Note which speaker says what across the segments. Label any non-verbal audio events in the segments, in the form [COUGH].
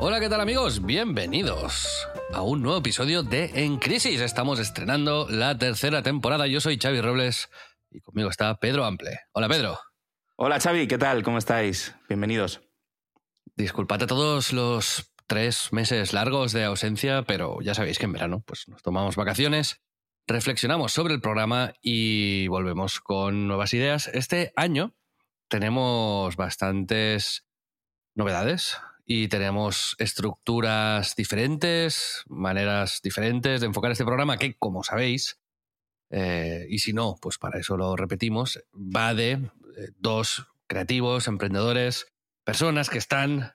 Speaker 1: Hola, ¿qué tal amigos? Bienvenidos a un nuevo episodio de En Crisis. Estamos estrenando la tercera temporada. Yo soy Xavi Robles y conmigo está Pedro Ample. Hola Pedro.
Speaker 2: Hola Xavi, ¿qué tal? ¿Cómo estáis? Bienvenidos.
Speaker 1: Disculpad a todos los tres meses largos de ausencia, pero ya sabéis que en verano pues, nos tomamos vacaciones, reflexionamos sobre el programa y volvemos con nuevas ideas. Este año tenemos bastantes novedades y tenemos estructuras diferentes, maneras diferentes de enfocar este programa que, como sabéis, eh, y si no, pues para eso lo repetimos, va de eh, dos creativos, emprendedores, personas que están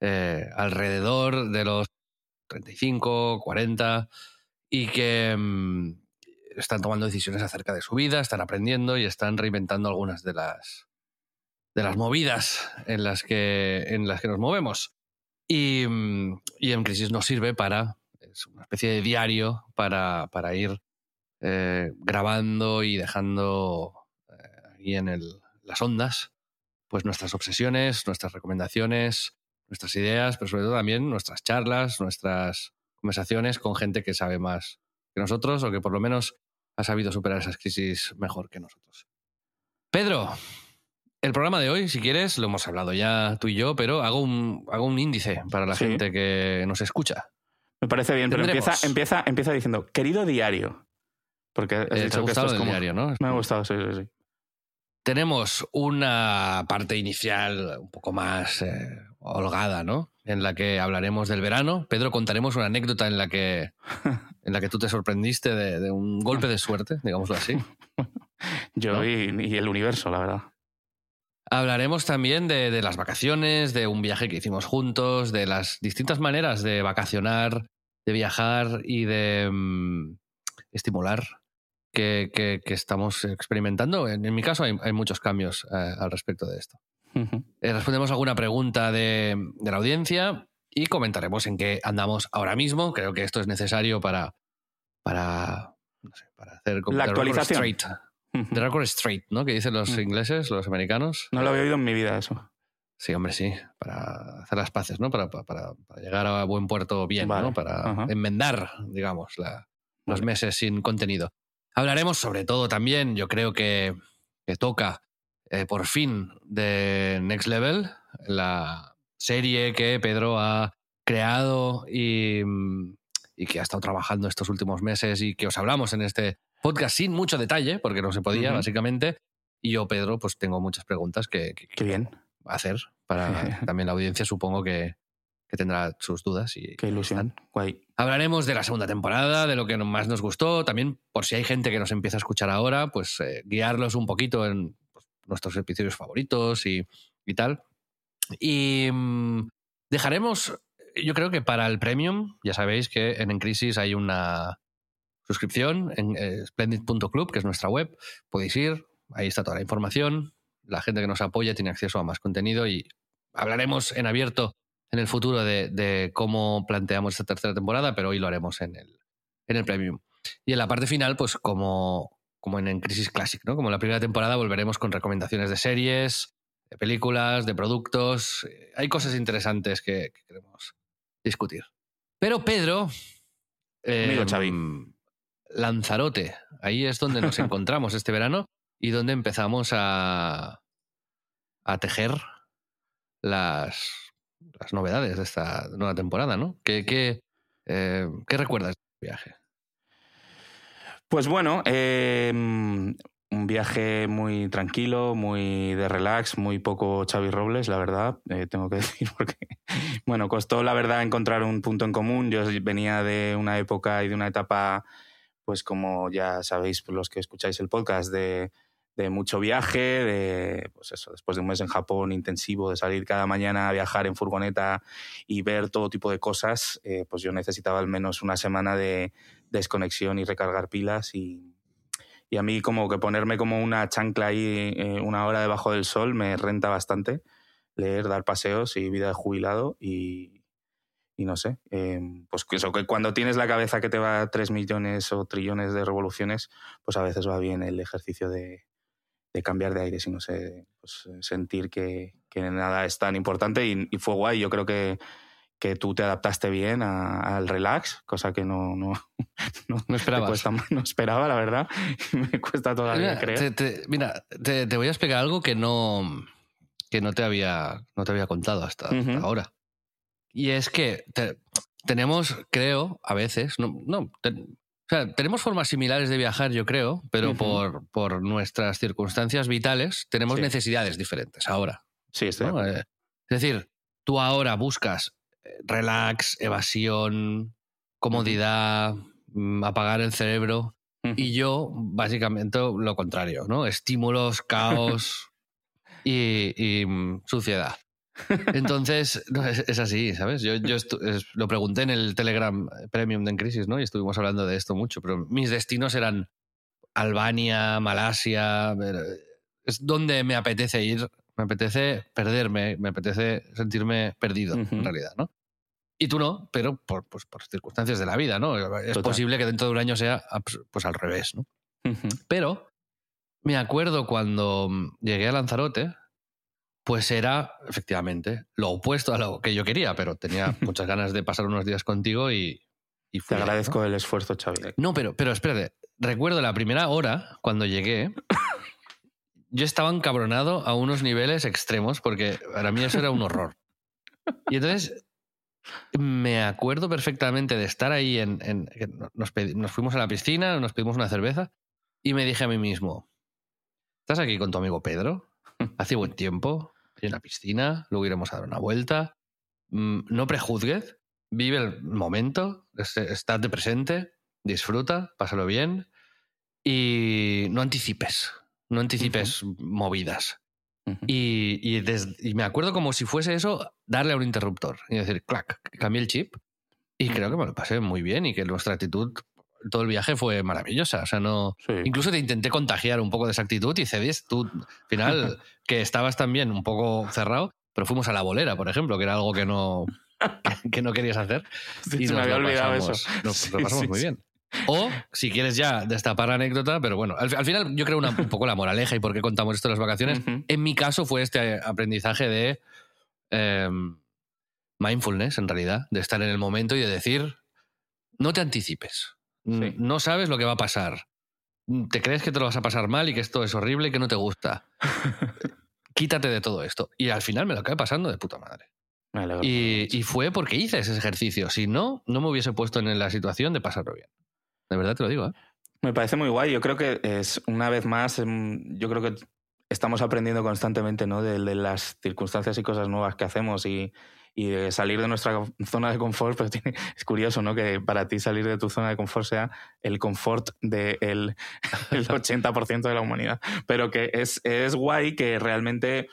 Speaker 1: eh, alrededor de los 35, 40 y que mm, están tomando decisiones acerca de su vida, están aprendiendo y están reinventando algunas de las de las movidas en las que, en las que nos movemos. Y, y en Crisis nos sirve para, es una especie de diario para, para ir eh, grabando y dejando eh, ahí en el, las ondas pues nuestras obsesiones, nuestras recomendaciones, nuestras ideas, pero sobre todo también nuestras charlas, nuestras conversaciones con gente que sabe más que nosotros o que por lo menos ha sabido superar esas crisis mejor que nosotros. Pedro, el programa de hoy, si quieres, lo hemos hablado ya tú y yo, pero hago un, hago un índice para la
Speaker 2: Sí.
Speaker 1: gente que nos escucha.
Speaker 2: Me parece bien, pero empieza, empieza, empieza diciendo, querido diario. Porque has
Speaker 1: Eh, ¿te ha
Speaker 2: dicho que
Speaker 1: gustado
Speaker 2: esto es como...
Speaker 1: diario, no?
Speaker 2: Me ha gustado, sí, sí, sí.
Speaker 1: Tenemos una parte inicial un poco más eh, holgada, ¿no? En la que hablaremos del verano. Pedro, contaremos una anécdota en la que, [LAUGHS] en la que tú te sorprendiste de, de un golpe de suerte, digámoslo así. [LAUGHS]
Speaker 2: Yo
Speaker 1: ¿No?
Speaker 2: y, y el universo, la verdad.
Speaker 1: Hablaremos también de, de las vacaciones, de un viaje que hicimos juntos, de las distintas maneras de vacacionar, de viajar y de mm, estimular que, que- que estamos experimentando. En, en mi caso hay, hay muchos cambios eh, al respecto de esto.
Speaker 2: Ujú.
Speaker 1: Eh, respondemos alguna pregunta de, de la audiencia y comentaremos en qué andamos ahora mismo. Creo que esto es necesario para, para, no sé, para hacer como
Speaker 2: La actualización.
Speaker 1: straight. The record straight, ¿no? Que dicen los
Speaker 2: Mm.
Speaker 1: ingleses, los americanos.
Speaker 2: No lo había oído en mi vida eso.
Speaker 1: Sí, hombre, sí, para hacer las paces, ¿no? Para, para- para- para llegar a buen puerto bien,
Speaker 2: Vale,
Speaker 1: ¿no? Para
Speaker 2: ajá.
Speaker 1: enmendar, digamos, la- los
Speaker 2: Vale.
Speaker 1: meses sin contenido. Hablaremos sobre todo también, yo creo que, que toca eh, por fin de Next Level, la serie que Pedro ha creado y, y que ha estado trabajando estos últimos meses y que os hablamos en este podcast sin mucho detalle, porque no se podía, básicamente. Y yo, Pedro, pues tengo muchas preguntas que, que-
Speaker 2: Qué bien,
Speaker 1: hacer para [LAUGHS] también la audiencia supongo que, que tendrá sus dudas y
Speaker 2: qué ilusión. Guay.
Speaker 1: hablaremos de la segunda temporada de lo que más nos gustó también por si hay gente que nos empieza a escuchar ahora pues eh, guiarlos un poquito en pues, nuestros episodios favoritos y, y tal y mm, dejaremos yo creo que para el premium ya sabéis que en En Crisis hay una suscripción en eh, splendid.club que es nuestra web podéis ir ahí está toda la información la gente que nos apoya tiene acceso a más contenido y hablaremos en abierto en el futuro de, de cómo planteamos esta tercera temporada, pero hoy lo haremos en el, en el Premium. Y en la parte final, pues como como en, en Crisis Classic, ¿no? Como en la primera temporada volveremos con recomendaciones de series, de películas, de productos. Hay cosas interesantes que, que queremos discutir. Pero Pedro...
Speaker 2: Amigo
Speaker 1: em,
Speaker 2: Xavi.
Speaker 1: Lanzarote, ahí es donde nos [LAUGHS] encontramos este verano y donde empezamos a, a tejer las, las novedades de esta nueva temporada, ¿no? ¿Qué, qué, eh, ¿qué recuerdas de este viaje?
Speaker 2: Pues bueno, eh, un viaje muy tranquilo, muy de relax, muy poco Xavi Robles, la verdad, eh, tengo que [LAUGHS] decir, porque, bueno, costó la verdad encontrar un punto en común. Yo venía de una época y de una etapa, pues como ya sabéis los que escucháis el podcast, de, mucho viaje, de, pues eso, después de un mes en Japón intensivo, de salir cada mañana a viajar en furgoneta y ver todo tipo de cosas, eh, pues yo necesitaba al menos una semana de desconexión y recargar pilas y, y a mí como que ponerme como una chancla ahí eh, una hora debajo del sol me renta bastante leer, dar paseos y vida de jubilado y no sé, eh, pues eso, que cuando tienes la cabeza que te va a 3 millones o trillones de revoluciones, pues a veces va bien el ejercicio de, de cambiar de aire, y no sé, pues sentir que, que nada es tan importante y, y fue guay, yo creo que que tú te adaptaste bien a- al relax, cosa que no, no, [LAUGHS] no,
Speaker 1: No
Speaker 2: me
Speaker 1: esperabas.
Speaker 2: cuesta más, no esperaba, la verdad. [LAUGHS] me cuesta todavía
Speaker 1: Mira,
Speaker 2: creer.
Speaker 1: te, te- mira, te, te voy a explicar algo que no, que no, te, había, no te había contado hasta, ahora. Y es que te- tenemos, creo, a veces, no, no te- o sea, tenemos formas similares de viajar, yo creo, pero por, por nuestras circunstancias vitales tenemos
Speaker 2: Sí.
Speaker 1: necesidades diferentes ahora.
Speaker 2: Sí, estoy.
Speaker 1: Eh, Es decir, tú ahora buscas eh, relax, evasión, comodidad, mm, apagar el cerebro. Y yo, básicamente, lo contrario, ¿no? Estímulos, caos [LAUGHS] y, y, mm, suciedad. Entonces, no, es, es así, ¿sabes? Yo, yo estu- es- lo pregunté en el Telegram Premium de En Crisis, ¿no? Y estuvimos hablando de esto mucho, pero mis destinos eran Albania, Malasia, es donde me apetece ir, me apetece perderme, me apetece sentirme perdido, en realidad, ¿no? Y tú no, pero por, pues, por circunstancias de la vida, ¿no? Es
Speaker 2: Total.
Speaker 1: posible que dentro de un año sea pues al revés, ¿no? Pero me acuerdo cuando llegué a Lanzarote, pues era efectivamente lo opuesto a lo que yo quería, pero tenía [LAUGHS] muchas ganas de pasar unos días contigo y, y
Speaker 2: Te agradezco el esfuerzo, Xavi.
Speaker 1: No, pero, pero espérate. Recuerdo la primera hora, cuando llegué, [COUGHS] yo estaba encabronado a unos niveles extremos, porque para mí eso era un horror. Y entonces me acuerdo perfectamente de estar ahí en... nos, pedi- nos fuimos a la piscina, nos pedimos una cerveza, y me dije a mí mismo, ¿estás aquí con tu amigo Pedro? Hace buen tiempo, hay una piscina, luego iremos a dar una vuelta. Mm, No prejuzgues, vive el momento, es- estate presente, disfruta, pásalo bien y no anticipes, no anticipes movidas. Y, y me acuerdo como si fuese eso, darle a un interruptor y decir, clac, cambié el chip y creo que me lo pasé muy bien y que nuestra actitud, todo el viaje fue maravillosa. O sea, no...
Speaker 2: Sí.
Speaker 1: Incluso te intenté contagiar un poco de esa actitud y cedís tú, al final, [LAUGHS] que estabas también un poco cerrado, pero fuimos a la bolera, por ejemplo, que era algo que no, [LAUGHS] que, no querías hacer.
Speaker 2: Sí,
Speaker 1: y
Speaker 2: se
Speaker 1: nos
Speaker 2: me había olvidado
Speaker 1: pasamos-
Speaker 2: eso.
Speaker 1: Nos
Speaker 2: Sí,
Speaker 1: lo pasamos muy bien. O, si quieres ya destapar la anécdota, pero bueno, al, al final yo creo una, un poco la moraleja y por qué contamos esto en las vacaciones. En mi caso fue este aprendizaje de em, mindfulness, en realidad, de estar en el momento y de decir, no te anticipes,
Speaker 2: Sí.
Speaker 1: no sabes lo que va a pasar, Mm, te crees que te lo vas a pasar mal y que esto es horrible y que no te gusta. [LAUGHS] Quítate de todo esto. Y al final me lo acabé pasando de puta madre. Y, y fue porque hice ese ejercicio. Si no, no me hubiese puesto en la situación de pasarlo bien. De verdad te lo digo, ¿eh?
Speaker 2: Me parece muy guay. Yo creo que es una vez más, em, yo creo que estamos aprendiendo constantemente ¿no? de, de las circunstancias y cosas nuevas que hacemos y, y de salir de nuestra zona de confort. Pero tiene- [LAUGHS] es curioso ¿no? que para ti salir de tu zona de confort sea el confort del el [LAUGHS] 80% de la humanidad. Pero que es, es guay que realmente,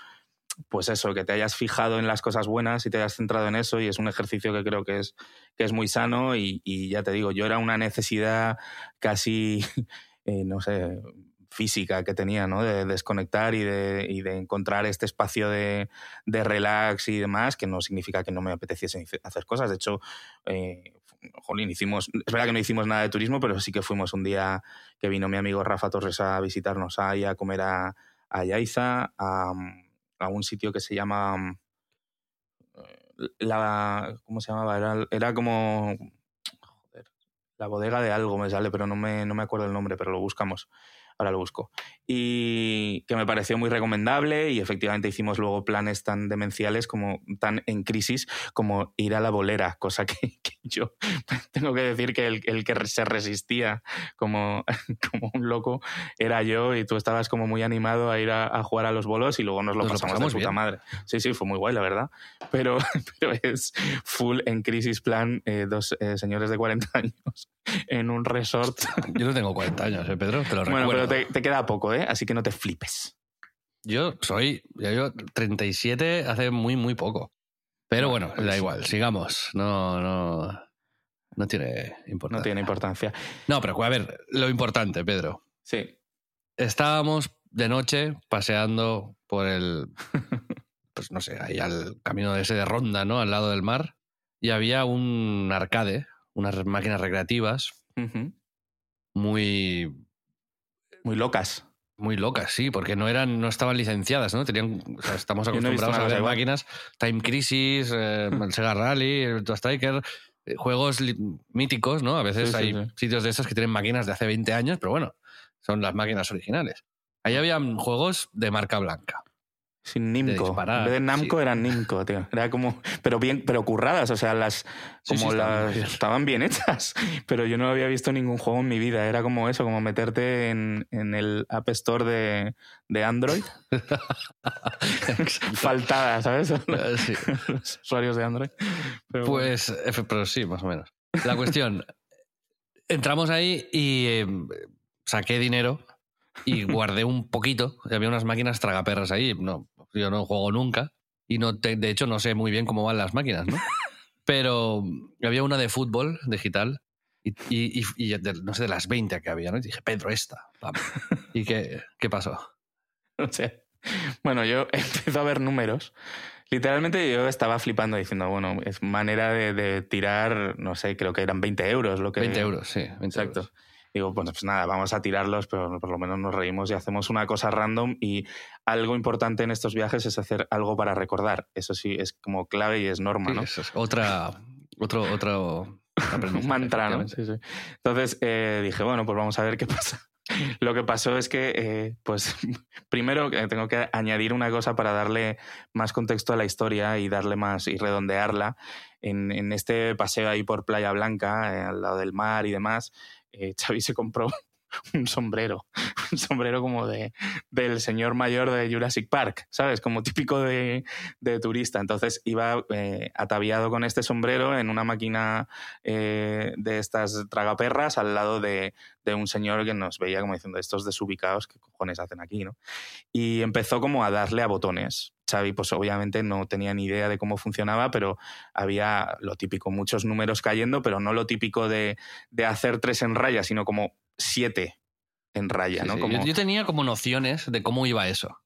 Speaker 2: pues eso, que te hayas fijado en las cosas buenas y te hayas centrado en eso. Y es un ejercicio que creo que es, que es muy sano. Y, y ya te digo, yo era una necesidad casi, [LAUGHS] eh, no sé, física que tenía, ¿no? De desconectar y de, y de encontrar este espacio de, de relax y demás, que no significa que no me apeteciese hacer cosas. De hecho, eh, jolín, hicimos, es verdad que no hicimos nada de turismo, pero sí que fuimos un día que vino mi amigo Rafa Torres a visitarnos ahí, a comer a, a a, a un sitio que se llama la ¿cómo se llamaba? Era, era como la bodega de algo me sale, pero no me, no me acuerdo el nombre, pero lo buscamos ahora lo busco. Y que me pareció muy recomendable y efectivamente hicimos luego planes tan demenciales como tan en crisis como ir a la bolera, cosa que, [LAUGHS] yo [LAUGHS] tengo que decir que el, el, que se resistía como, [LAUGHS] como un loco era yo y tú estabas como muy animado a ir a, jugar a los bolos y luego nos lo nos pasamos, de puta madre. Sí, sí, fue muy guay, la verdad. Pero, pero es full en crisis plan eh, dos eh, señores de 40 años en un resort.
Speaker 1: Yo no tengo 40 años, ¿eh, Pedro? Te lo bueno, pero
Speaker 2: te, queda poco, ¿eh? Así que no te flipes.
Speaker 1: Yo soy, ya yo 37 hace muy, muy poco. Pero bueno, da igual, sigamos. No, no, no tiene importancia.
Speaker 2: No tiene importancia.
Speaker 1: No, pero a ver, lo importante, Pedro.
Speaker 2: Sí.
Speaker 1: Estábamos de noche paseando por el, [LAUGHS] pues no sé, ahí al camino de ese de Ronda, ¿no? Al lado del mar. Y había un arcade, unas máquinas recreativas muy...
Speaker 2: Muy locas.
Speaker 1: Muy locas, sí, porque no eran, no estaban licenciadas, ¿no? Tenían, estamos acostumbrados a ver máquinas, Time Crisis, eh, [LAUGHS] Sega Rally, el Striker, eh, juegos míticos, ¿no? A veces hay sitios de estos que tienen máquinas de hace 20 años, pero bueno, son las máquinas originales. Ahí había juegos de marca blanca.
Speaker 2: Sin Nimco. en vez de Namco eran Nimco, tío. Era como. Pero bien, pero curradas. O sea, las. Como las. Estaban bien hechas. [LAUGHS] Pero yo no había visto ningún juego en mi vida. Era como eso, como meterte en, en el App Store de, de Android. [LAUGHS] Faltada, ¿sabes? Eh, [LAUGHS] sí. Los usuarios de Android.
Speaker 1: pues, pero sí, más o menos. La cuestión. entramos ahí y eh, saqué dinero y guardé un poquito. Había unas máquinas tragaperras ahí. No, yo no juego nunca y no de hecho no sé muy bien cómo van las máquinas, ¿no? [LAUGHS] Pero había una de fútbol digital y, y, y no sé, de las 20 que había, ¿no? Y dije, Pedro, esta. [LAUGHS] ¿Y qué, qué pasó? [LAUGHS]
Speaker 2: No sé. Bueno, yo empecé a ver números. Literalmente yo estaba flipando diciendo, bueno, es manera de, de, tirar, no sé, creo que eran 20 euros lo que...
Speaker 1: 20 euros, sí.
Speaker 2: Exacto. Digo, pues, pues nada, vamos a tirarlos, pero por lo menos nos reímos y hacemos una cosa random. Y algo importante en estos viajes es hacer algo para recordar. Eso sí, es como clave y es norma, ¿no?
Speaker 1: Eso es otra, otro, otro
Speaker 2: un [LAUGHS] mantra, ¿no? Sí, sí. Entonces eh, dije, bueno, pues vamos a ver qué pasa. [LAUGHS] Lo que pasó es que, eh, pues, [LAUGHS] primero tengo que añadir una cosa para darle más contexto a la historia y darle más y redondearla. En, en este paseo ahí por Playa Blanca, eh, al lado del mar y demás, eh, Xavi se compró [LAUGHS] un sombrero, [LAUGHS] un sombrero como de, del señor mayor de Jurassic Park, ¿sabes? Como típico de, de turista. Entonces iba eh, ataviado con este sombrero en una máquina eh, de estas tragaperras al lado de, de, un señor que nos veía como diciendo, estos desubicados, ¿qué cojones hacen aquí, no? Y empezó como a darle a botones. Xavi, pues obviamente no tenía ni idea de cómo funcionaba, pero había lo típico, muchos números cayendo, pero no lo típico de, de hacer tres en raya, sino como siete en raya, ¿no?
Speaker 1: Yo, tenía como nociones de cómo iba eso.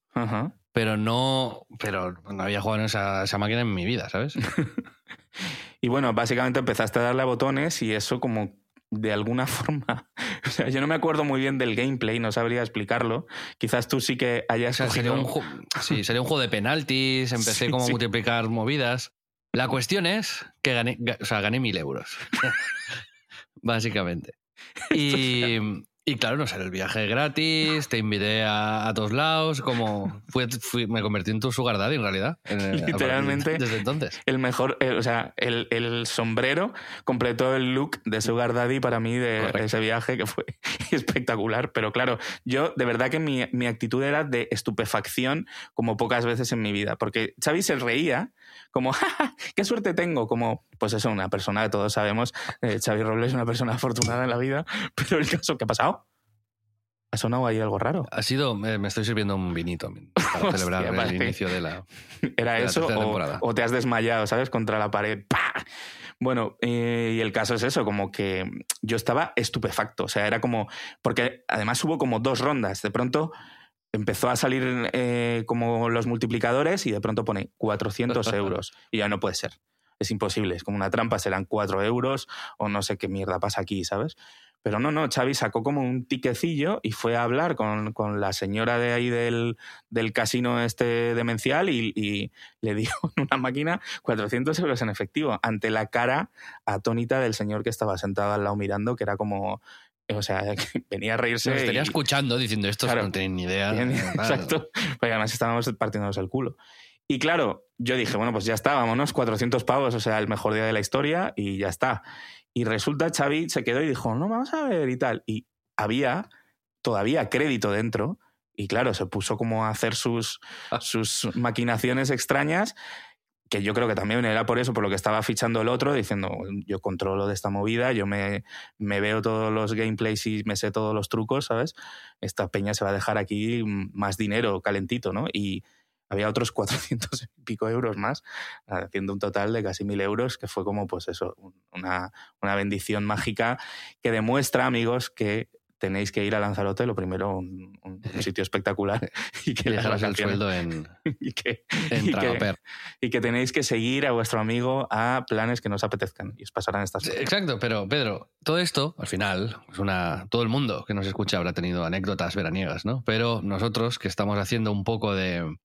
Speaker 1: Pero no. Pero no había jugado en esa, máquina en mi vida, ¿sabes? [LAUGHS]
Speaker 2: y bueno, básicamente empezaste a darle a botones y eso como de alguna [LAUGHS] forma. O sea, yo no me acuerdo muy bien del gameplay, no sabría explicarlo. Quizás tú sí que hayas.
Speaker 1: sería un sí, sería un juego de penaltis, [LAUGHS] empecé como a multiplicar movidas. La cuestión es que gané, o sea, gané mil euros. Básicamente. [LAUGHS] Y, y claro, no sé, el viaje gratis, te invité a, a todos lados, como fui, me convertí en tu sugar daddy en realidad.
Speaker 2: Literalmente.
Speaker 1: Desde entonces.
Speaker 2: El mejor, eh, o sea, el, el, sombrero completó el look de sugar daddy para mí de ese viaje que fue [LAUGHS] espectacular. Pero claro, yo de verdad que mi, mi actitud era de estupefacción como pocas veces en mi vida, porque Xavi se reía como, [LAUGHS] ¡Ja, qué suerte tengo! Como, pues eso, una persona que todos sabemos, eh, Xavi Robles es una persona [LAUGHS] afortunada en la vida, [LAUGHS] pero el caso, ¿qué ha pasado? ¿Ha sonado ahí algo raro?
Speaker 1: Ha sido, me estoy sirviendo un vinito para celebrar el inicio de la.
Speaker 2: ¿Era eso? O, te has desmayado, ¿sabes? Contra la pared. Bueno, eh, y el caso es eso, como que yo estaba estupefacto. O sea, era como. Porque además hubo como dos rondas. De pronto empezó a salir eh, como los multiplicadores y de pronto pone 400 [LAUGHS] euros. Y ya no puede ser. es imposible, es como una trampa, serán cuatro euros o no sé qué mierda pasa aquí, ¿sabes? Pero no, no, Xavi sacó como un tiquecillo y fue a hablar con, con la señora de ahí del, del casino este demencial y, y, le dio [LAUGHS] en una máquina 400 euros en efectivo ante la cara atónita del señor que estaba sentado al lado mirando, que era como... [LAUGHS] O sea, [LAUGHS] venía a reírse.
Speaker 1: Nos estaría
Speaker 2: y-
Speaker 1: escuchando diciendo esto,
Speaker 2: Claro.
Speaker 1: no tienen ni idea.
Speaker 2: Bien. [LAUGHS] Exacto. Porque además estábamos partiéndonos el culo. Y claro, yo dije, bueno, pues ya está, vámonos, 400 pavos, o sea, el mejor día de la historia y ya está. Y resulta, Xavi se quedó y dijo, no, vamos a ver y tal. Y había todavía crédito dentro. Y claro, se puso como a hacer sus, sus maquinaciones extrañas, que yo creo que también era por eso, por lo que estaba fichando el otro, diciendo, yo controlo de esta movida, yo me, veo todos los gameplays y me sé todos los trucos, ¿sabes? Esta peña se va a dejar aquí más dinero calentito, ¿no? Y había otros [LAUGHS] 400 y pico euros más, haciendo un total de casi mil euros, que fue como, pues eso, una, una bendición mágica que demuestra, amigos, que tenéis que ir a Lanzarote, lo primero, un, un- un sitio espectacular [LAUGHS] y que
Speaker 1: dejaros el sueldo en, [LAUGHS]
Speaker 2: y que,
Speaker 1: en
Speaker 2: y que-
Speaker 1: Tragaper.
Speaker 2: y que tenéis que seguir a vuestro amigo a planes que nos apetezcan y os pasarán estas cosas.
Speaker 1: Exacto, pero Pedro, todo esto, al final, es una, todo el mundo que nos escucha habrá tenido anécdotas veraniegas, ¿no? Pero nosotros, que estamos haciendo un poco de,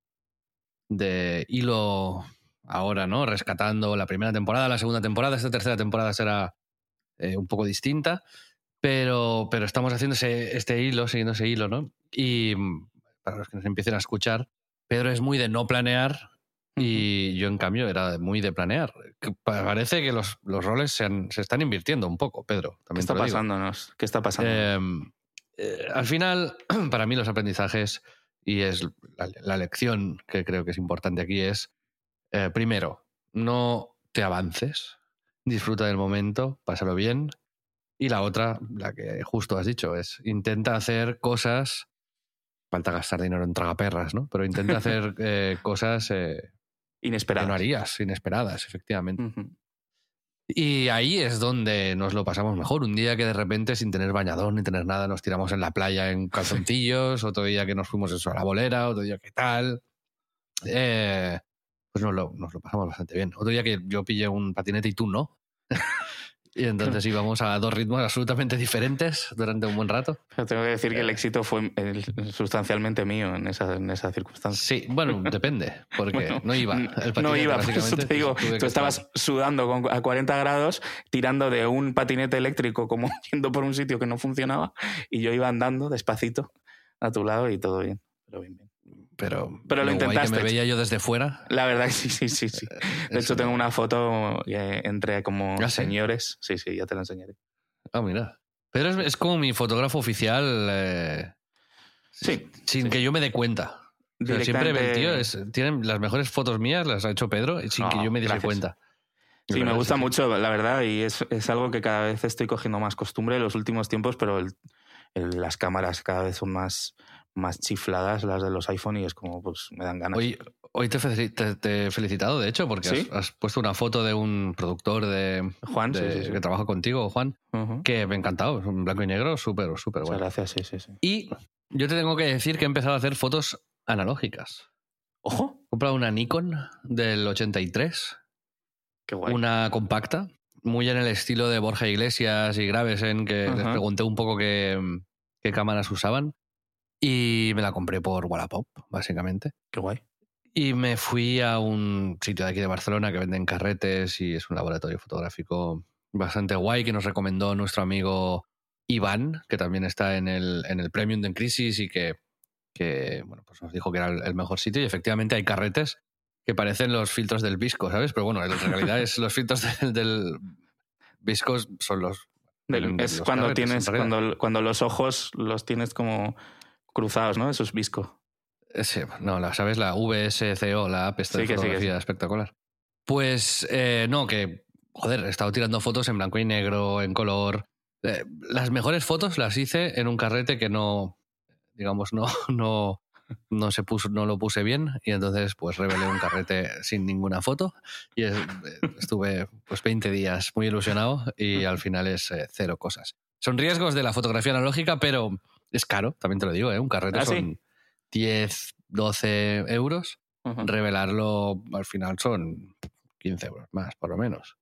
Speaker 1: de hilo ahora, ¿no? Rescatando la primera temporada, la segunda temporada, esta tercera temporada será eh, un poco distinta, pero, pero estamos haciendo ese- este hilo, siguiendo ese hilo, ¿no? Y mm, para los que nos empiecen a escuchar, Pedro es muy de no planear y yo, en cambio, era muy de planear. Parece que los, los roles se, han- se están invirtiendo un poco, Pedro.
Speaker 2: ¿Qué
Speaker 1: También
Speaker 2: está
Speaker 1: lo digo.
Speaker 2: pasándonos? ¿Qué está pasando?
Speaker 1: Eh, eh, al final, [CLEARS THROAT] para mí los aprendizajes, y es la, la lección que creo que es importante aquí, es, eh, primero, no te avances, disfruta del momento, pásalo bien. Y la otra, la que justo has dicho, es intenta hacer cosas, falta gastar dinero en tragaperras, ¿no? Pero intenta [LAUGHS] hacer eh, cosas eh, que
Speaker 2: Inesperado.
Speaker 1: no harías, inesperadas, efectivamente.
Speaker 2: Ujú.
Speaker 1: Y ahí es donde nos lo pasamos mejor. Un día que de repente, sin tener bañador ni tener nada, nos tiramos en la playa en calzoncillos, otro día que nos fuimos eso a la bolera, otro día que tal. Eh, pues nos lo, nos lo pasamos bastante bien. Otro día que yo pillé un patinete y tú no. [LAUGHS] y entonces íbamos a dos ritmos absolutamente diferentes durante un buen rato.
Speaker 2: Pero tengo que decir que el
Speaker 1: Eh.
Speaker 2: éxito fue sustancialmente mío en esa, en esa circunstancia.
Speaker 1: Sí, bueno, [LAUGHS] depende, porque
Speaker 2: Bueno,
Speaker 1: no iba. El
Speaker 2: no iba, [LAUGHS] por eso te digo, tú estabas
Speaker 1: estar-
Speaker 2: sudando con- a 40 grados, tirando de un patinete eléctrico como [LAUGHS] yendo por un sitio que no funcionaba, y yo iba andando despacito a tu lado y todo bien. Pero bien, bien.
Speaker 1: Pero,
Speaker 2: Pero lo
Speaker 1: guay que
Speaker 2: intentaste.
Speaker 1: me veía yo desde fuera.
Speaker 2: La verdad que sí, sí, sí. sí. [LAUGHS] De hecho, tengo una foto eh, entre como
Speaker 1: ¿Ah, sí?
Speaker 2: señores. Sí, sí, ya te la enseñaré.
Speaker 1: Ah, mira. Pero es, es como mi fotógrafo oficial eh,
Speaker 2: Sí.
Speaker 1: sin
Speaker 2: sí.
Speaker 1: que yo me dé cuenta. O sea, siempre el
Speaker 2: Directamente-
Speaker 1: tío es, tienen las mejores fotos mías, las ha hecho Pedro, y sin
Speaker 2: No,
Speaker 1: que yo me diese cuenta.
Speaker 2: Sí, me gusta mucho, la verdad, y es, es algo que cada vez estoy cogiendo más costumbre en los últimos tiempos, pero el- el- las cámaras cada vez son más, más chifladas, las de los iPhone, y es como, pues, me dan ganas.
Speaker 1: Hoy, hoy te, te- te he felicitado, de hecho, porque
Speaker 2: ¿Sí?
Speaker 1: has, has puesto una foto de un productor de,
Speaker 2: Juan, sí,
Speaker 1: de-
Speaker 2: sí, sí.
Speaker 1: que trabaja contigo, Juan, que me ha encantado. Es un blanco y negro súper, súper bueno.
Speaker 2: gracias, sí, sí, sí.
Speaker 1: Y yo te tengo que decir que he empezado a hacer fotos analógicas.
Speaker 2: ¡Ojo!
Speaker 1: He comprado una Nikon del 83,
Speaker 2: ¡Qué guay!
Speaker 1: una compacta, muy en el estilo de Borja Iglesias y Gravesen, que les pregunté un poco qué, qué cámaras usaban. Y me la compré por Wallapop, básicamente.
Speaker 2: ¡Qué guay!
Speaker 1: Y me fui a un sitio de aquí de Barcelona que venden carretes y es un laboratorio fotográfico bastante guay que nos recomendó nuestro amigo Iván, que también está en el, en el Premium de En Crisis y que, que bueno, pues nos dijo que era el, mejor sitio. Y efectivamente hay carretes que parecen los filtros del Visco, ¿sabes? Pero bueno, en realidad es los filtros del, del Visco son los...
Speaker 2: Del- es cuando tienes, cuando, cuando los ojos los tienes como cruzados, ¿no? Eso es visco.
Speaker 1: Eh, Sí, no, la, ¿sabes? La VSCO, la app esta de
Speaker 2: Sí, que
Speaker 1: fotografía
Speaker 2: sí.
Speaker 1: espectacular. Pues eh, no, que, joder, he estado tirando fotos en blanco y negro, en color. Eh, las mejores fotos las hice en un carrete que no, digamos, no, [LAUGHS] no, no se puso, no lo puse bien y entonces pues revelé un carrete sin ninguna foto y es- estuve pues 20 días muy ilusionado y al final es eh, cero cosas. Son riesgos de la fotografía analógica, pero es caro, también te lo digo, ¿eh? un carrete
Speaker 2: ¿Ah, sí?
Speaker 1: son 10, 12 euros
Speaker 2: Ujú.
Speaker 1: revelarlo al final son 15 euros más, por lo menos.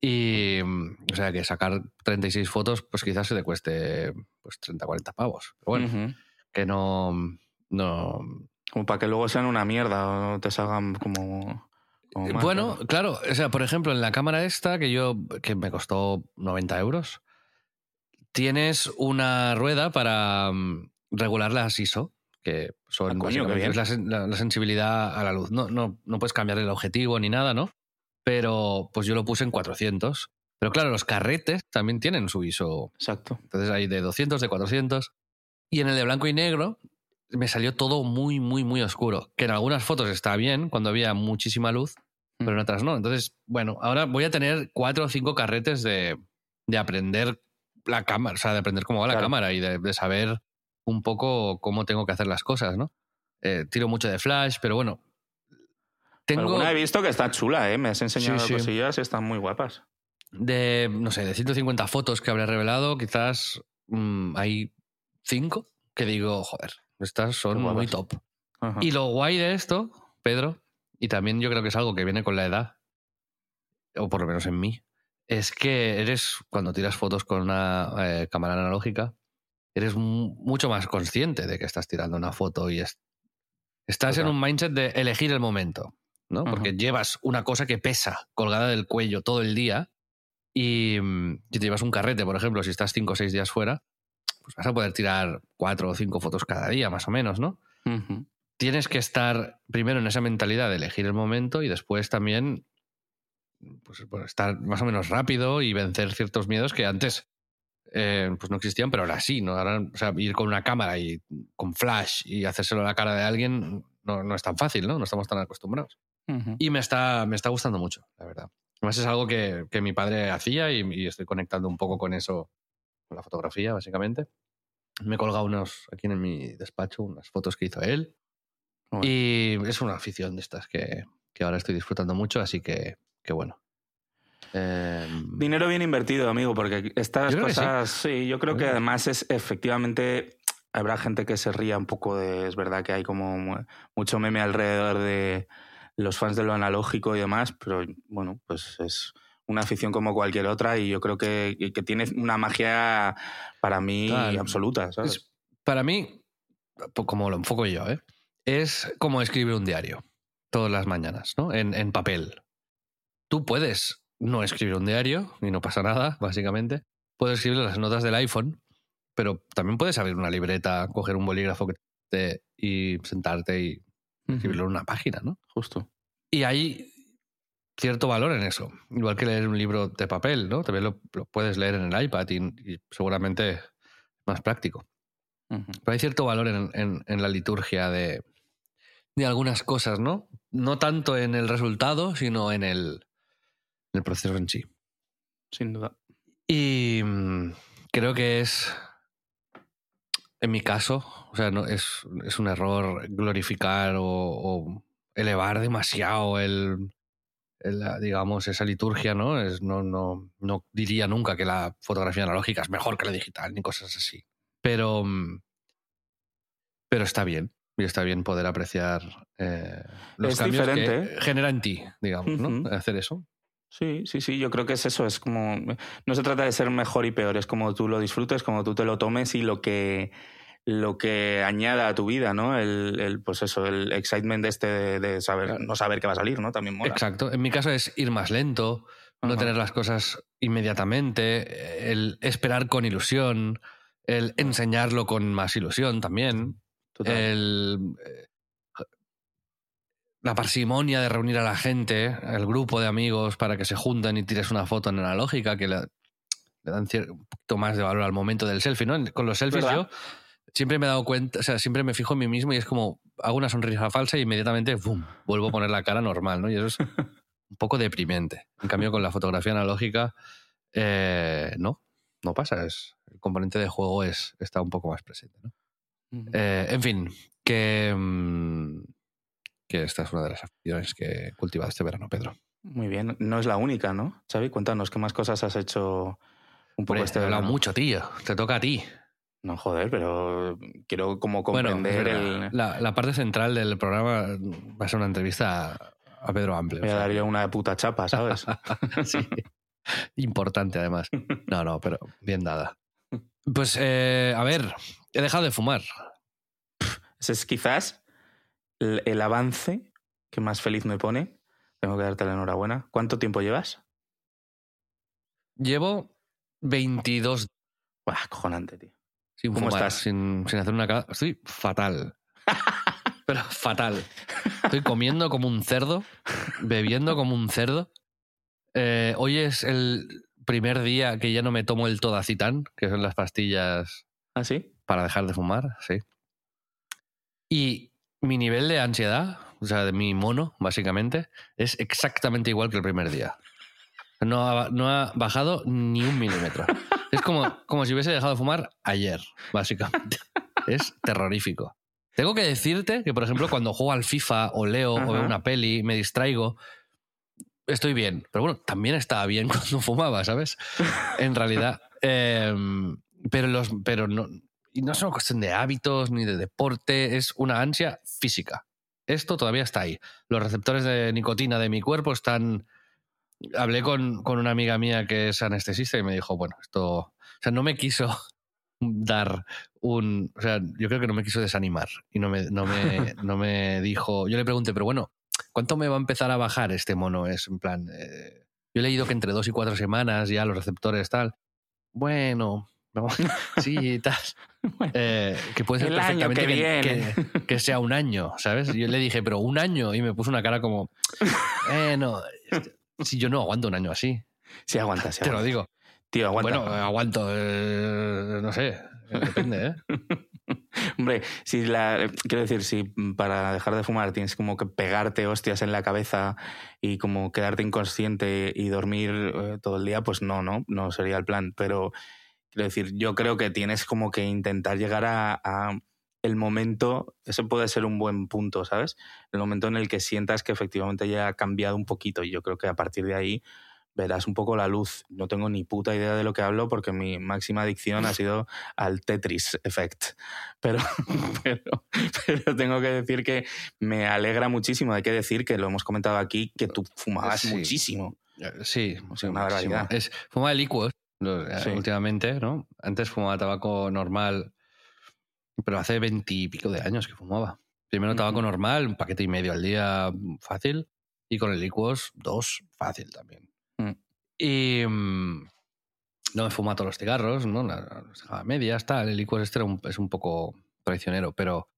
Speaker 1: Y, mm, o sea, que sacar 36 fotos, pues quizás se te cueste pues 30, 40 pavos. Pero bueno,
Speaker 2: Ujú.
Speaker 1: que no, no...
Speaker 2: Como para que luego sean una mierda o te salgan como... como mal,
Speaker 1: Bueno,
Speaker 2: ¿no?
Speaker 1: claro, o sea, por ejemplo, en la cámara esta, que yo, que me costó 90 euros, tienes una rueda para mm, regular las ISO, que son
Speaker 2: Ah, coño,
Speaker 1: es la, sen- la- la sensibilidad a la luz. No, no, no puedes cambiar el objetivo ni nada, ¿no? Pero pues yo lo puse en 400. Pero claro, los carretes también tienen su ISO.
Speaker 2: Exacto.
Speaker 1: Entonces hay de 200, de 400. Y en el de blanco y negro me salió todo muy, muy, muy oscuro. Que en algunas fotos está bien, cuando había muchísima luz, pero en otras no. Entonces, bueno, ahora voy a tener cuatro o cinco carretes de, de aprender la cámara, o sea, de aprender cómo va la cámara y de, de saber un poco cómo tengo que hacer las cosas, ¿no? Eh, tiro mucho de flash, pero bueno. Tengo
Speaker 2: Alguna he visto que está chula, ¿eh? Me has enseñado
Speaker 1: Sí, sí.
Speaker 2: cosillas y están muy guapas.
Speaker 1: de, no sé, de 150 fotos que habré revelado, quizás mm, hay cinco que digo, joder, estas son muy top.
Speaker 2: Ajá.
Speaker 1: Y lo guay de esto, Pedro, y también yo creo que es algo que viene con la edad, o por lo menos en mí, es que eres, cuando tiras fotos con una eh, cámara analógica, eres mu- mucho más consciente de que estás tirando una foto y es- estás en un mindset de elegir el momento, ¿no? Porque llevas una cosa que pesa colgada del cuello todo el día y mm, si te llevas un carrete, por ejemplo, si estás cinco o seis días fuera, pues vas a poder tirar cuatro o cinco fotos cada día, más o menos, ¿no? Tienes que estar primero en esa mentalidad de elegir el momento y después también pues, bueno, estar más o menos rápido y vencer ciertos miedos que antes eh, pues no existían, pero ahora sí, ¿no? Ahora, o sea, ir con una cámara y con flash y hacérselo a la cara de alguien no, no es tan fácil, ¿no? No estamos tan acostumbrados.
Speaker 2: Ujú.
Speaker 1: Y me está, me está gustando mucho, la verdad. Además es algo que, que mi padre hacía y, y estoy conectando un poco con eso, con la fotografía, básicamente. Me he colgado unos, aquí en mi despacho, unas fotos que hizo él.
Speaker 2: Bueno.
Speaker 1: Y es una afición de estas que, que ahora estoy disfrutando mucho, así que, que bueno. Em,
Speaker 2: Dinero bien invertido, amigo, porque estas
Speaker 1: Yo sí.
Speaker 2: cosas, sí. yo creo que además es efectivamente, habrá gente que se ría un poco de, es verdad que hay como mu- mucho meme alrededor de los fans de lo analógico y demás, pero bueno, pues es una afición como cualquier otra y yo creo que, que tiene una magia para mí absoluta, ¿sabes?
Speaker 1: es- para mí, como lo enfoco yo, ¿eh? es como escribir un diario todas las mañanas, ¿no? En, en papel. Tú puedes no escribir un diario y no pasa nada, básicamente. Puedes escribir las notas del iPhone, pero también puedes abrir una libreta, coger un bolígrafo que te, y sentarte y escribirlo en una página, ¿no?
Speaker 2: Justo.
Speaker 1: Y hay cierto valor en eso. Igual que leer un libro de papel, ¿no? También lo, lo puedes leer en el iPad y, y seguramente es más práctico. Pero hay cierto valor en, en- en la liturgia de, de algunas cosas, ¿no? No tanto en el resultado, sino en el, el proceso en sí.
Speaker 2: Sin duda.
Speaker 1: Y mm, creo que es, en mi caso, o sea, no, es, es un error glorificar o, o elevar demasiado el, digamos, esa liturgia, ¿no? Es, no, no, no diría nunca que la fotografía analógica es mejor que la digital, ni cosas así. Pero, mm, pero está bien. Y está bien poder apreciar eh, los
Speaker 2: Es
Speaker 1: cambios
Speaker 2: diferente,
Speaker 1: que
Speaker 2: ¿eh?
Speaker 1: genera en ti, digamos, ¿no? Hacer eso.
Speaker 2: Sí, sí, sí, yo creo que es eso, es como, no se trata de ser mejor y peor, es como tú lo disfrutes, como tú te lo tomes y lo que, lo que añada a tu vida, ¿no? El, el, pues eso, el excitement este de, de saber, no saber qué va a salir, ¿no? También mola.
Speaker 1: Exacto. En mi caso es ir más lento, no
Speaker 2: Ajá.
Speaker 1: tener las cosas inmediatamente, el esperar con ilusión, el enseñarlo con más ilusión también,
Speaker 2: Total.
Speaker 1: el, eh, la parsimonia de reunir a la gente, el grupo de amigos para que se junten y tires una foto en analógica que le, le dan un poquito más de valor al momento del selfie, ¿no? Con los selfies
Speaker 2: ¿Verdad?
Speaker 1: yo siempre me he dado cuenta, o sea, siempre me fijo en mí mismo y es como hago una sonrisa falsa y inmediatamente ¡bum! vuelvo a poner la cara normal, ¿no? Y eso es [LAUGHS] un poco deprimente. En cambio, con la fotografía analógica, eh, no, no pasa. Es, el componente de juego es, está un poco más presente, ¿no? Eh, en fin, que, mm, que esta es una de las aficiones que he cultivado este verano, Pedro.
Speaker 2: Muy bien, no es la única, ¿no? Xavi, cuéntanos, ¿qué más cosas has hecho un poco
Speaker 1: Hombre,
Speaker 2: este
Speaker 1: he hablado
Speaker 2: verano?
Speaker 1: mucho, tío. Te toca a ti.
Speaker 2: No, joder, pero quiero como comprender el...
Speaker 1: la, la parte central del programa va a ser una entrevista a, a Pedro Ample.
Speaker 2: Voy a dar yo una puta chapa, ¿sabes? [LAUGHS]
Speaker 1: sí. Importante, además. No, no, pero bien dada. Pues, eh, a ver, he dejado de fumar.
Speaker 2: Ese es quizás el, el avance que más feliz me pone. Tengo que darte la enhorabuena. ¿Cuánto tiempo llevas?
Speaker 1: Llevo 22
Speaker 2: Buah, cojonante, tío.
Speaker 1: sin
Speaker 2: ¿Cómo
Speaker 1: fumar,
Speaker 2: estás?
Speaker 1: Sin, sin hacer una. Estoy fatal. [LAUGHS] Pero fatal. Estoy comiendo como un cerdo, bebiendo como un cerdo. Eh, hoy es el primer día que ya no me tomo el Todacitán, que son las pastillas
Speaker 2: ¿Ah, sí?
Speaker 1: para dejar de fumar, sí. Y mi nivel de ansiedad, o sea, de mi mono, básicamente, es exactamente igual que el primer día. No ha, no ha bajado ni un milímetro. Es como, como si hubiese dejado de fumar ayer, básicamente. Es terrorífico. Tengo que decirte que, por ejemplo, cuando juego al FIFA o leo o veo una peli, me distraigo, estoy bien. Pero bueno, también estaba bien [LAUGHS] cuando fumaba, ¿sabes? En realidad. Em, pero los, pero no, y no es una cuestión de hábitos ni de deporte, es una ansia física. Esto todavía está ahí. Los receptores de nicotina de mi cuerpo están. Hablé con, con una amiga mía que es anestesista y me dijo, bueno, esto. O sea, no me quiso [LAUGHS] dar un. O sea, yo creo que no me quiso desanimar. Y no me, no me, [LAUGHS] no me dijo. Yo le pregunté, pero bueno, ¿cuánto me va a empezar a bajar este mono? Es en plan. eh, yo he leído que entre dos y cuatro semanas ya los receptores tal. Bueno, [LAUGHS] no, sí, tal. [LAUGHS] Eh, que puede ser
Speaker 2: El año
Speaker 1: perfectamente
Speaker 2: que
Speaker 1: que,
Speaker 2: viene.
Speaker 1: que- que sea un año, ¿sabes? Yo le dije, pero un año. Y me puso una cara como. [LAUGHS] Eh, no. Si yo no aguanto un año así.
Speaker 2: Sí, aguanta, sí.
Speaker 1: Te lo digo.
Speaker 2: Tío, aguanta.
Speaker 1: Bueno, aguanto. eh, no sé. Depende, ¿eh? [LAUGHS]
Speaker 2: Hombre, si la, quiero decir, si para dejar de fumar tienes como que pegarte hostias en la cabeza y como quedarte inconsciente y dormir eh, todo el día, pues no, no, no sería el plan. Pero quiero decir, yo creo que tienes como que intentar llegar a, a el momento, ese puede ser un buen punto, ¿sabes? El momento en el que sientas que efectivamente ya ha cambiado un poquito y yo creo que a partir de ahí verás un poco la luz. No tengo ni puta idea de lo que hablo porque mi máxima adicción ha sido [LAUGHS] al Tetris Effect. Pero, [LAUGHS] pero, pero tengo que decir que me alegra muchísimo. Hay que decir que lo hemos comentado aquí, que tú fumabas
Speaker 1: Sí.
Speaker 2: muchísimo.
Speaker 1: Sí,
Speaker 2: O sea, una barbaridad.
Speaker 1: Es, fumaba licuos eh,
Speaker 2: Sí.
Speaker 1: últimamente, ¿no? Antes fumaba tabaco normal, pero hace veintipico de años que fumaba. Primero tabaco normal, un paquete y medio al día, fácil, y con el licuos, dos, fácil también.
Speaker 2: Mm.
Speaker 1: Y mm, no me fumaba todos los cigarros, ¿no? Los dejaba medias, tal. El licuos este era un- es un poco traicionero, pero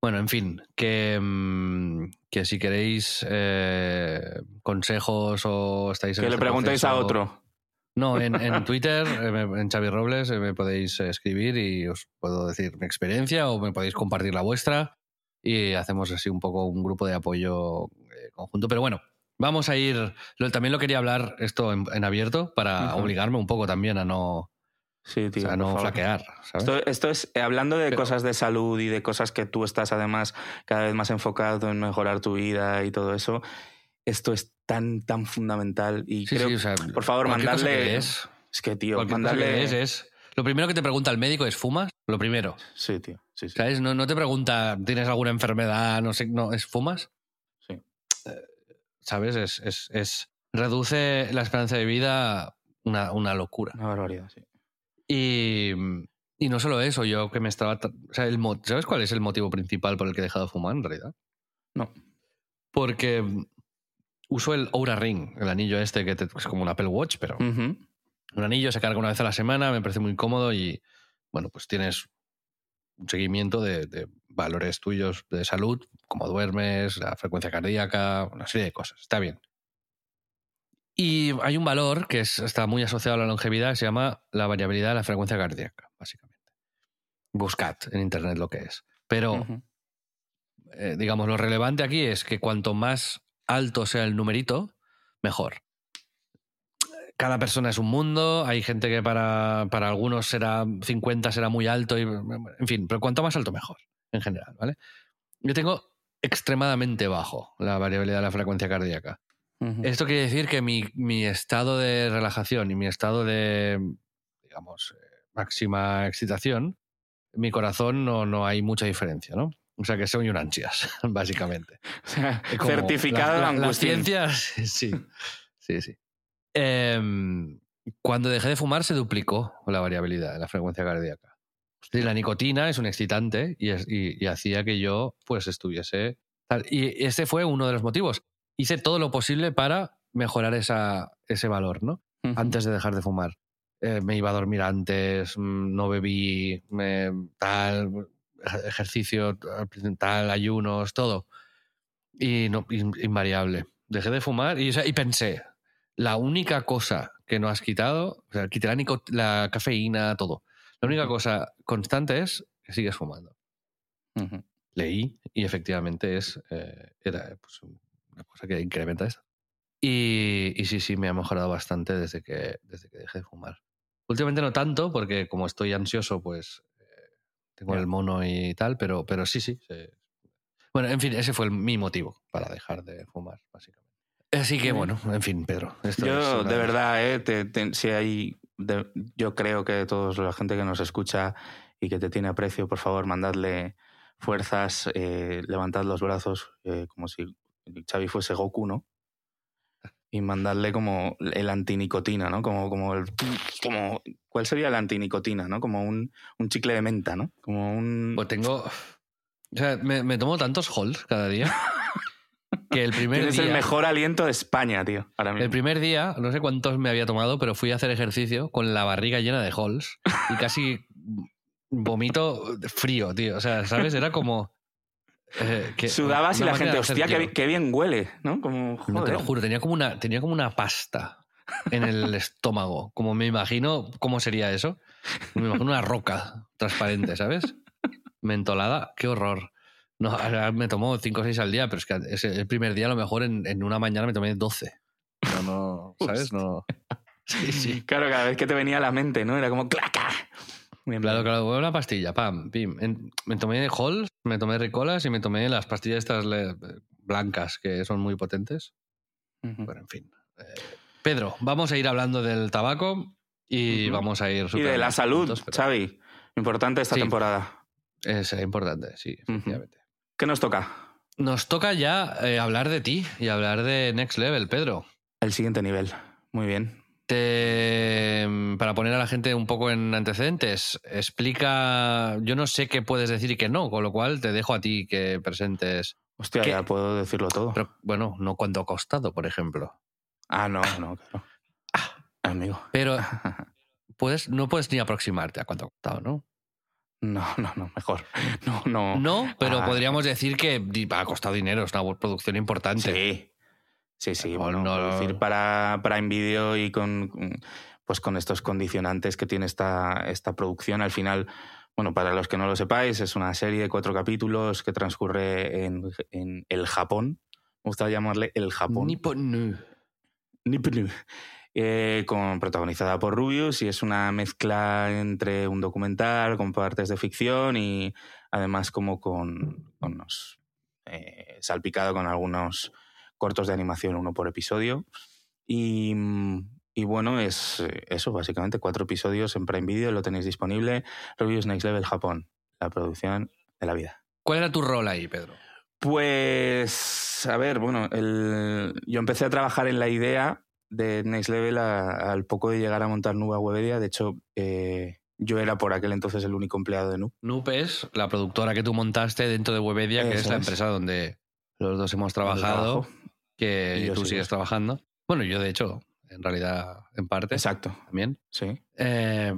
Speaker 1: bueno, en fin, que, mm, que si queréis eh, consejos o estáis en
Speaker 2: Que le
Speaker 1: este
Speaker 2: preguntéis a otro.
Speaker 1: No, en, en Twitter, [LAUGHS] eh, en Xavi Robles, eh, me podéis escribir y os puedo decir mi experiencia o me podéis compartir la vuestra y hacemos así un poco un grupo de apoyo eh, conjunto. Pero bueno, vamos a ir. también lo quería hablar esto en, en abierto para obligarme un poco también a no,
Speaker 2: Sí,
Speaker 1: o sea, no flaquear. ¿sabes?
Speaker 2: Esto, esto es, hablando de
Speaker 1: Pero-
Speaker 2: cosas de salud y de cosas que tú estás además cada vez más enfocado en mejorar tu vida y todo eso, esto es tan, tan fundamental y
Speaker 1: Sí,
Speaker 2: creo
Speaker 1: sí, o sea,
Speaker 2: por favor, mandarle-
Speaker 1: que
Speaker 2: es que, tío,
Speaker 1: que
Speaker 2: mandarle...
Speaker 1: es. Lo primero que te pregunta el médico es: ¿fumas? Lo primero.
Speaker 2: Sí, tío, sí.
Speaker 1: ¿Sabes? No, no te pregunta, ¿tienes alguna enfermedad? No sé, no, ¿es fumas?
Speaker 2: Sí.
Speaker 1: ¿Sabes? Es, es, es- reduce la esperanza de vida una, una locura.
Speaker 2: Una barbaridad, sí.
Speaker 1: Y, y no solo eso, yo que me estaba... tra- O sea, el, ¿sabes cuál es el motivo principal por el que he dejado de fumar en realidad?
Speaker 2: No.
Speaker 1: Porque uso el Oura Ring, el anillo este que te- es como un Apple Watch, pero un anillo se carga una vez a la semana, me parece muy cómodo y, bueno, pues tienes un seguimiento de, de valores tuyos de salud, como duermes, la frecuencia cardíaca, una serie de cosas. Está bien. Y hay un valor que es- está muy asociado a la longevidad, que se llama la variabilidad de la frecuencia cardíaca, básicamente. Buscad en internet lo que es. Pero eh, digamos, lo relevante aquí es que cuanto más alto sea el numerito, mejor. Cada persona es un mundo, hay gente que para, para algunos será 50, será muy alto, y, en fin, pero cuanto más alto, mejor, en general, ¿vale? Yo tengo extremadamente bajo la variabilidad de la frecuencia cardíaca. Esto quiere decir que mi, mi estado de relajación y mi estado de, digamos, eh, máxima excitación, mi corazón no, no hay mucha diferencia, ¿no? O sea que soy un ansias, [LAUGHS] básicamente. [LAUGHS]
Speaker 2: O sea, certificado
Speaker 1: la- la-
Speaker 2: de
Speaker 1: Las ciencias, [LAUGHS] sí. Sí, sí. Em, cuando dejé de fumar se duplicó la variabilidad de la frecuencia cardíaca. Y la nicotina es un excitante y, es- y- y hacía que yo pues estuviese... Y ese fue uno de los motivos. Hice todo lo posible para mejorar esa, ese valor, ¿no? Antes de dejar de fumar. Eh, me iba a dormir antes, mm, no bebí, me- tal, ejercicio, tal, ayunos, todo. Y no, in- invariable. Dejé de fumar y, o sea, y pensé, la única cosa que no has quitado, o sea, quité la, la cafeína, todo. La única cosa constante es que sigues fumando.
Speaker 2: Ujú.
Speaker 1: Leí y efectivamente es eh, era pues, una cosa que incrementa esto. Y, y sí, sí, me ha mejorado bastante desde que, desde que dejé de fumar. Últimamente no tanto, porque como estoy ansioso, pues tengo el mono y tal, pero, pero sí, sí. se- Bueno, en fin, ese fue el- mi motivo para dejar de fumar, básicamente. Así que
Speaker 2: Muy
Speaker 1: bueno, en fin, Pedro. esto
Speaker 2: Yo,
Speaker 1: una-
Speaker 2: de verdad, eh, te- te- si hay. de- yo creo que toda la gente que nos escucha y que te tiene aprecio, por favor, mandadle fuerzas, eh, levantad los brazos, eh, como si Xavi fuese Goku, ¿no? Y mandadle como el antinicotina, ¿no? Como, como el. Como, ¿Cuál sería el antinicotina, no? Como un, un chicle de menta, ¿no? Como un.
Speaker 1: Pues tengo. O sea, me, me tomo tantos halls cada día [LAUGHS] que el primer
Speaker 2: Tienes
Speaker 1: día.
Speaker 2: el mejor aliento de España, tío. Ahora mismo.
Speaker 1: El primer día, no sé cuántos me había tomado, pero fui a hacer ejercicio con la barriga llena de halls y casi vomito frío, tío. O sea, ¿sabes? Era como. Eh, que-
Speaker 2: Sudabas y la gente, hostia, qué, qué bien huele, ¿no? Como,
Speaker 1: No te lo
Speaker 2: joder.
Speaker 1: juro, tenía como una, tenía como una pasta en el [LAUGHS] estómago. Como me imagino, ¿cómo sería eso? Me imagino una roca transparente, ¿sabes? Mentolada, qué horror. No, me tomo 5 o 6 al día, pero es que ese- el primer día a lo mejor en, en una mañana me tomé 12. No, no, ¿sabes? No. Sí, sí.
Speaker 2: Claro, cada vez que te venía a la mente, ¿no? Era como claca. Bien,
Speaker 1: Claro,
Speaker 2: bien.
Speaker 1: claro, una pastilla, pam, pim. En- me tomé Halls, me tomé Ricolas y me tomé las pastillas estas blancas que son muy potentes.
Speaker 2: Ujú.
Speaker 1: Bueno, en fin. Eh, Pedro, vamos a ir hablando del tabaco y vamos a ir...
Speaker 2: Y de la salud,
Speaker 1: puntos, pero
Speaker 2: Xavi. Importante esta
Speaker 1: Sí.
Speaker 2: temporada.
Speaker 1: Es eh, importante, sí, efectivamente.
Speaker 2: ¿Qué nos toca?
Speaker 1: Nos toca ya eh, hablar de ti y hablar de Next Level, Pedro.
Speaker 2: El siguiente nivel. Muy bien.
Speaker 1: Te- para poner a la gente un poco en antecedentes, explica, yo no sé qué puedes decir y qué no, con lo cual te dejo a ti que presentes,
Speaker 2: Hostia,
Speaker 1: ¿Qué?
Speaker 2: ya puedo decirlo todo.
Speaker 1: pero bueno, no cuánto ha costado, por ejemplo.
Speaker 2: Ah, no, no, claro. Ah, amigo.
Speaker 1: Pero [LAUGHS] puedes, no puedes ni aproximarte a cuánto ha costado, ¿no?
Speaker 2: No, no, no, mejor. [LAUGHS] No, no.
Speaker 1: No, pero
Speaker 2: Ah.
Speaker 1: podríamos decir que ha costado dinero, es una producción importante.
Speaker 2: Sí. Sí, sí.
Speaker 1: No,
Speaker 2: bueno,
Speaker 1: no-
Speaker 2: producir para, para Video y con, pues con estos condicionantes que tiene esta, esta producción, al final, bueno, para los que no lo sepáis, es una serie de cuatro capítulos que transcurre en, en el Japón. Me gusta llamarle el Japón.
Speaker 1: Nippon.
Speaker 2: Nippon. Eh, con, protagonizada por Rubius y es una mezcla entre un documental con partes de ficción y además como con, con unos, eh, salpicado con algunos cortos de animación, uno por episodio. Y, y bueno, es eh, eso, básicamente cuatro episodios en Prime Video, lo tenéis disponible. Rubius Next Level Japón, la producción de la vida.
Speaker 1: ¿Cuál era tu rol ahí, Pedro?
Speaker 2: Pues, a ver, bueno, el- yo empecé a trabajar en la idea de Next Level a- al poco de llegar a montar Nuba Webedia. De hecho, eh, yo era por aquel entonces el único empleado de Nub.
Speaker 1: Noop es la productora que tú montaste dentro de Webedia, que
Speaker 2: Eso
Speaker 1: es la
Speaker 2: es.
Speaker 1: empresa donde los dos hemos trabajado. Que tú sigues trabajando. Bueno, yo de hecho, en realidad, en parte
Speaker 2: Exacto,
Speaker 1: también.
Speaker 2: sí.
Speaker 1: Eh,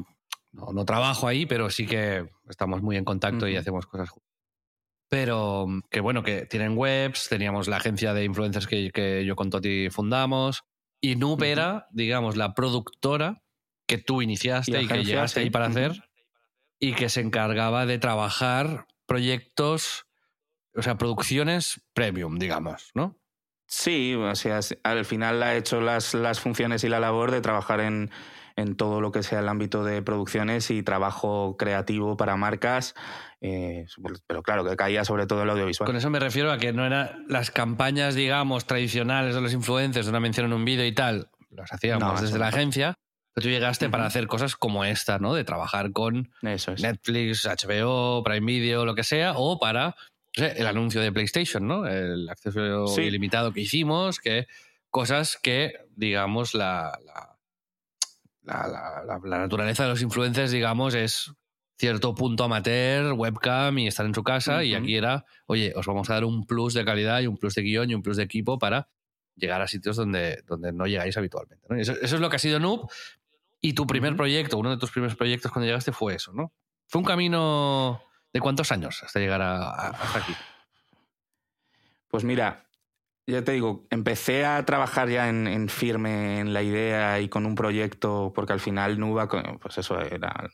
Speaker 1: no, no trabajo ahí, pero sí que estamos muy en contacto y hacemos cosas juntos. Pero que bueno, que tienen webs, teníamos la agencia de influencers que, que yo con Toti fundamos, y Noob era, digamos, la productora que tú iniciaste
Speaker 2: Y
Speaker 1: y, que llegaste
Speaker 2: sí.
Speaker 1: ahí para hacer, y que se encargaba de trabajar proyectos, o sea, producciones premium, digamos, ¿no?
Speaker 2: Sí, o sea, al final ha hecho las, las funciones y la labor de trabajar en, en todo lo que sea el ámbito de producciones y trabajo creativo para marcas, eh, pero claro, que caía sobre todo el audiovisual.
Speaker 1: Con eso me refiero a que no eran las campañas, digamos, tradicionales de los influencers, de una mención en un vídeo y tal, las hacíamos
Speaker 2: No,
Speaker 1: desde
Speaker 2: eso
Speaker 1: la
Speaker 2: no.
Speaker 1: agencia, pero tú llegaste para
Speaker 2: Ujú.
Speaker 1: hacer cosas como esta, ¿no? De trabajar con
Speaker 2: Eso es.
Speaker 1: Netflix, HBO, Prime Video, lo que sea, o para el anuncio de PlayStation, ¿no? El acceso ilimitado que hicimos, que cosas que, digamos, la, la, naturaleza de los influencers, digamos, es cierto punto amateur, webcam y estar en su casa. Y aquí era, oye, os vamos a dar un plus de calidad y un plus de guion y un plus de equipo para llegar a sitios donde, donde no llegáis habitualmente. Eso, es lo que ha sido Noob. Y tu primer proyecto, uno de tus primeros proyectos cuando llegaste fue eso, ¿no? Fue un camino de cuántos años hasta llegar a, aquí.
Speaker 2: Pues mira, ya te digo, empecé a trabajar ya en, firme en la idea y con un proyecto, porque al final Nuba, pues eso era.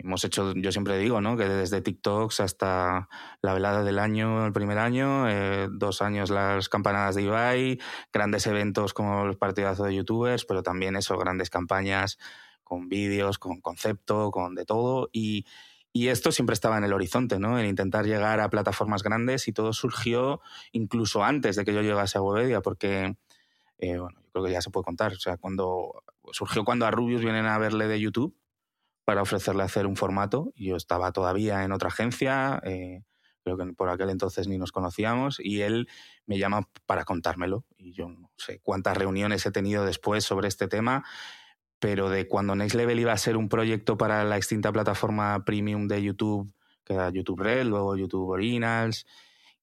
Speaker 2: Hemos hecho, yo siempre digo, ¿no? Que desde TikToks hasta la velada del año, el primer año, eh, dos años las campanadas de Ibai, grandes eventos como los partidazos de youtubers, pero también eso, grandes campañas con vídeos, con concepto, con de todo. Y, y esto siempre estaba en el horizonte, ¿no? En intentar llegar a plataformas grandes y todo surgió incluso antes de que yo llegase a Webedia, porque, eh, bueno, yo creo que ya se puede contar. O sea, cuando surgió cuando a Rubius vienen a verle de YouTube para ofrecerle hacer un formato, y yo estaba todavía en otra agencia, eh, creo que por aquel entonces ni nos conocíamos, y él me llama para contármelo. Y yo no sé cuántas reuniones he tenido después sobre este tema pero de cuando Next Level iba a ser un proyecto para la extinta plataforma premium de YouTube, que era YouTube Red, luego YouTube Originals,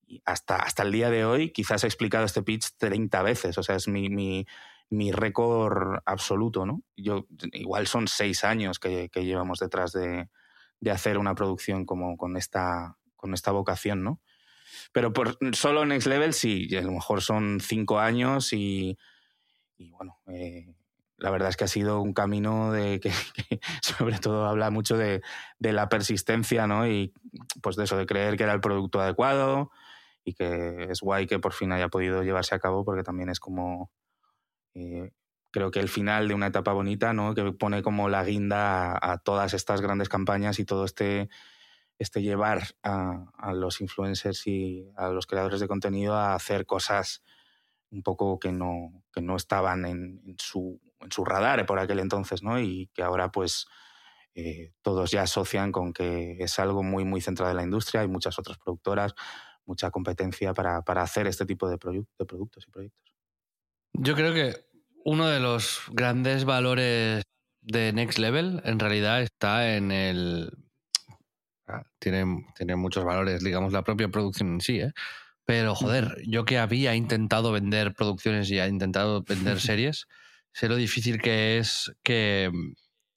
Speaker 2: y hasta, hasta el día de hoy quizás he explicado este pitch 30 veces, o sea, es mi, mi, mi récord absoluto, ¿no? Yo, igual son seis años que, llevamos detrás de, de, hacer una producción como con esta, con esta vocación, ¿no? Pero por solo Next Level sí, a lo mejor son cinco años y, y bueno, eh, la verdad es que ha sido un camino de que, [LAUGHS] sobre todo habla mucho de, la persistencia, ¿no? Y pues de eso, de creer que era el producto adecuado y que es guay que por fin haya podido llevarse a cabo porque también es como eh, creo que el final de una etapa bonita, ¿no? Que pone como la guinda a, todas estas grandes campañas y todo este este llevar a, los influencers y a los creadores de contenido a hacer cosas un poco que no, que no estaban en, su, en su radar por aquel entonces, ¿no? Y que ahora pues eh, todos ya asocian con que es algo muy, muy centrado en la industria, hay muchas otras productoras, mucha competencia para, para hacer este tipo de, de productos y proyectos.
Speaker 1: Yo creo que uno de los grandes valores de Next Level en realidad está en el... Ah, tiene, tiene muchos valores, digamos, la propia producción en sí, ¿eh? Pero joder, yo que había intentado vender producciones y he intentado vender [LAUGHS] series, sé lo difícil que es que,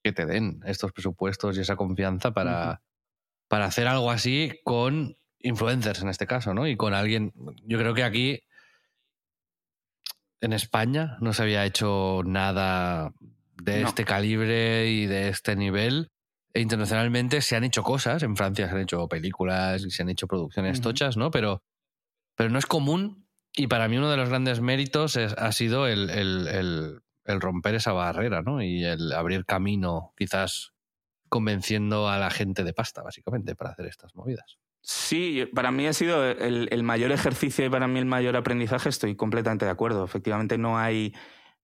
Speaker 1: que, te den estos presupuestos y esa confianza para, para hacer algo así con influencers en este caso, ¿no? Y con alguien, yo creo que aquí en España no se había hecho nada de este calibre y de este nivel. E internacionalmente se han hecho cosas, en Francia se han hecho películas y se han hecho producciones tochas, ¿no? Pero pero no es común y para mí uno de los grandes méritos ha sido el, romper esa barrera ¿no? y el abrir camino, quizás convenciendo a la gente de pasta, básicamente, para hacer estas movidas.
Speaker 2: Sí, para mí ha sido el, el, mayor ejercicio y para mí el mayor aprendizaje, estoy completamente de acuerdo. Efectivamente no hay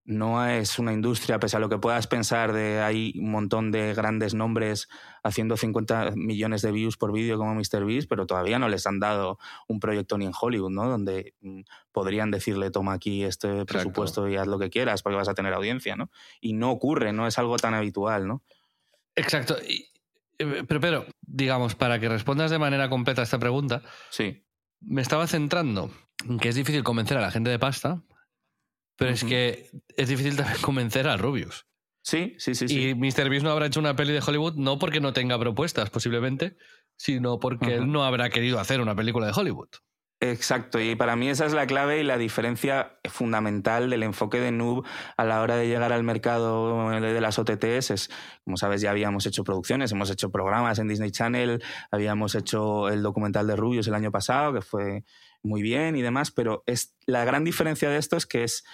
Speaker 2: no es una industria, pese a lo que puedas pensar, de hay un montón de grandes nombres haciendo 50 millones de views por vídeo como MrBeast, pero todavía no les han dado un proyecto ni en Hollywood, ¿no? Donde mm, podrían decirle, toma aquí este presupuesto y haz lo que quieras porque vas a tener audiencia, ¿no? Y no ocurre, no es algo tan habitual, ¿no?
Speaker 1: Exacto. Eh, pero, pero, digamos, para que respondas de manera completa a esta pregunta,
Speaker 2: sí.
Speaker 1: me estaba centrando en que es difícil convencer a la gente de pasta pero es que es difícil también [LAUGHS] convencer a Rubius.
Speaker 2: Sí, sí, sí. Y
Speaker 1: Mr. Beast no habrá hecho una peli de Hollywood no porque no tenga propuestas, posiblemente, sino porque él no habrá querido hacer una película de Hollywood.
Speaker 2: Exacto, y para mí esa es la clave y la diferencia fundamental del enfoque de Noob a la hora de llegar al mercado de las OTTs. Es, como sabes, ya habíamos hecho producciones, hemos hecho programas en Disney Channel, habíamos hecho el documental de Rubius el año pasado, que fue muy bien y demás, pero es, la gran diferencia de esto es que es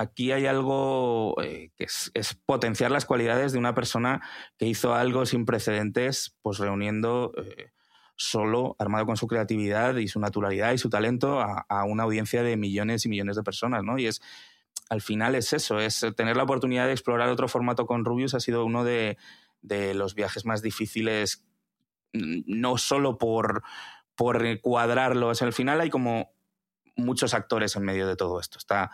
Speaker 2: aquí hay algo eh, que es, potenciar las cualidades de una persona que hizo algo sin precedentes, pues reuniendo eh, solo, armado con su creatividad y su naturalidad y su talento, a, una audiencia de millones y millones de personas, ¿no? Y es, al final es eso, es tener la oportunidad de explorar otro formato con Rubius ha sido uno de, de los viajes más difíciles, no solo por por cuadrarlo. al final hay como muchos actores en medio de todo esto. Está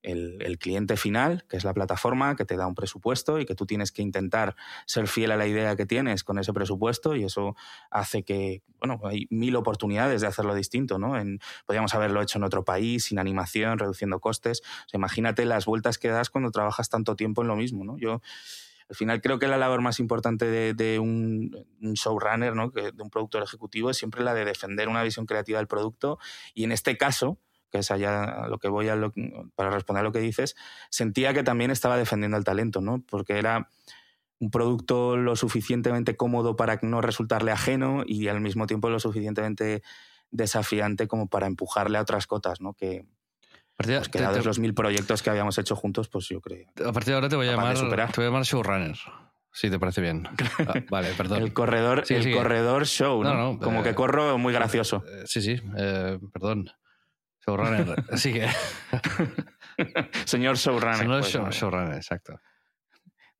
Speaker 2: el, cliente final, que es la plataforma, que te da un presupuesto y que tú tienes que intentar ser fiel a la idea que tienes con ese presupuesto y eso hace que, bueno, hay mil oportunidades de hacerlo distinto, ¿no? En, podríamos haberlo hecho en otro país, sin animación, reduciendo costes. imagínate las vueltas que das cuando trabajas tanto tiempo en lo mismo, ¿no? Yo al final creo que la labor más importante de, un, showrunner, ¿no? de un productor ejecutivo, es siempre la de defender una visión creativa del producto y en este caso, que es allá lo que voy a para responder a lo que dices, sentía que también estaba defendiendo el talento, ¿no? Porque era un producto lo suficientemente cómodo para no resultarle ajeno y al mismo tiempo lo suficientemente desafiante como para empujarle a otras cotas, ¿no? Que, pues que dados los mil proyectos que habíamos hecho juntos, pues yo creo.
Speaker 1: A partir de ahora te voy a llamar, te voy a llamar showrunner. Si te parece bien. [LAUGHS] Ah, vale, perdón.
Speaker 2: El corredor, el corredor show, ¿no? Como que eh, corro muy gracioso.
Speaker 1: Eh, sí, sí, eh, perdón. Showrunner. [LAUGHS] Así que. [LAUGHS]
Speaker 2: Señor Showrunner.
Speaker 1: Señor pues, showrunner, exacto.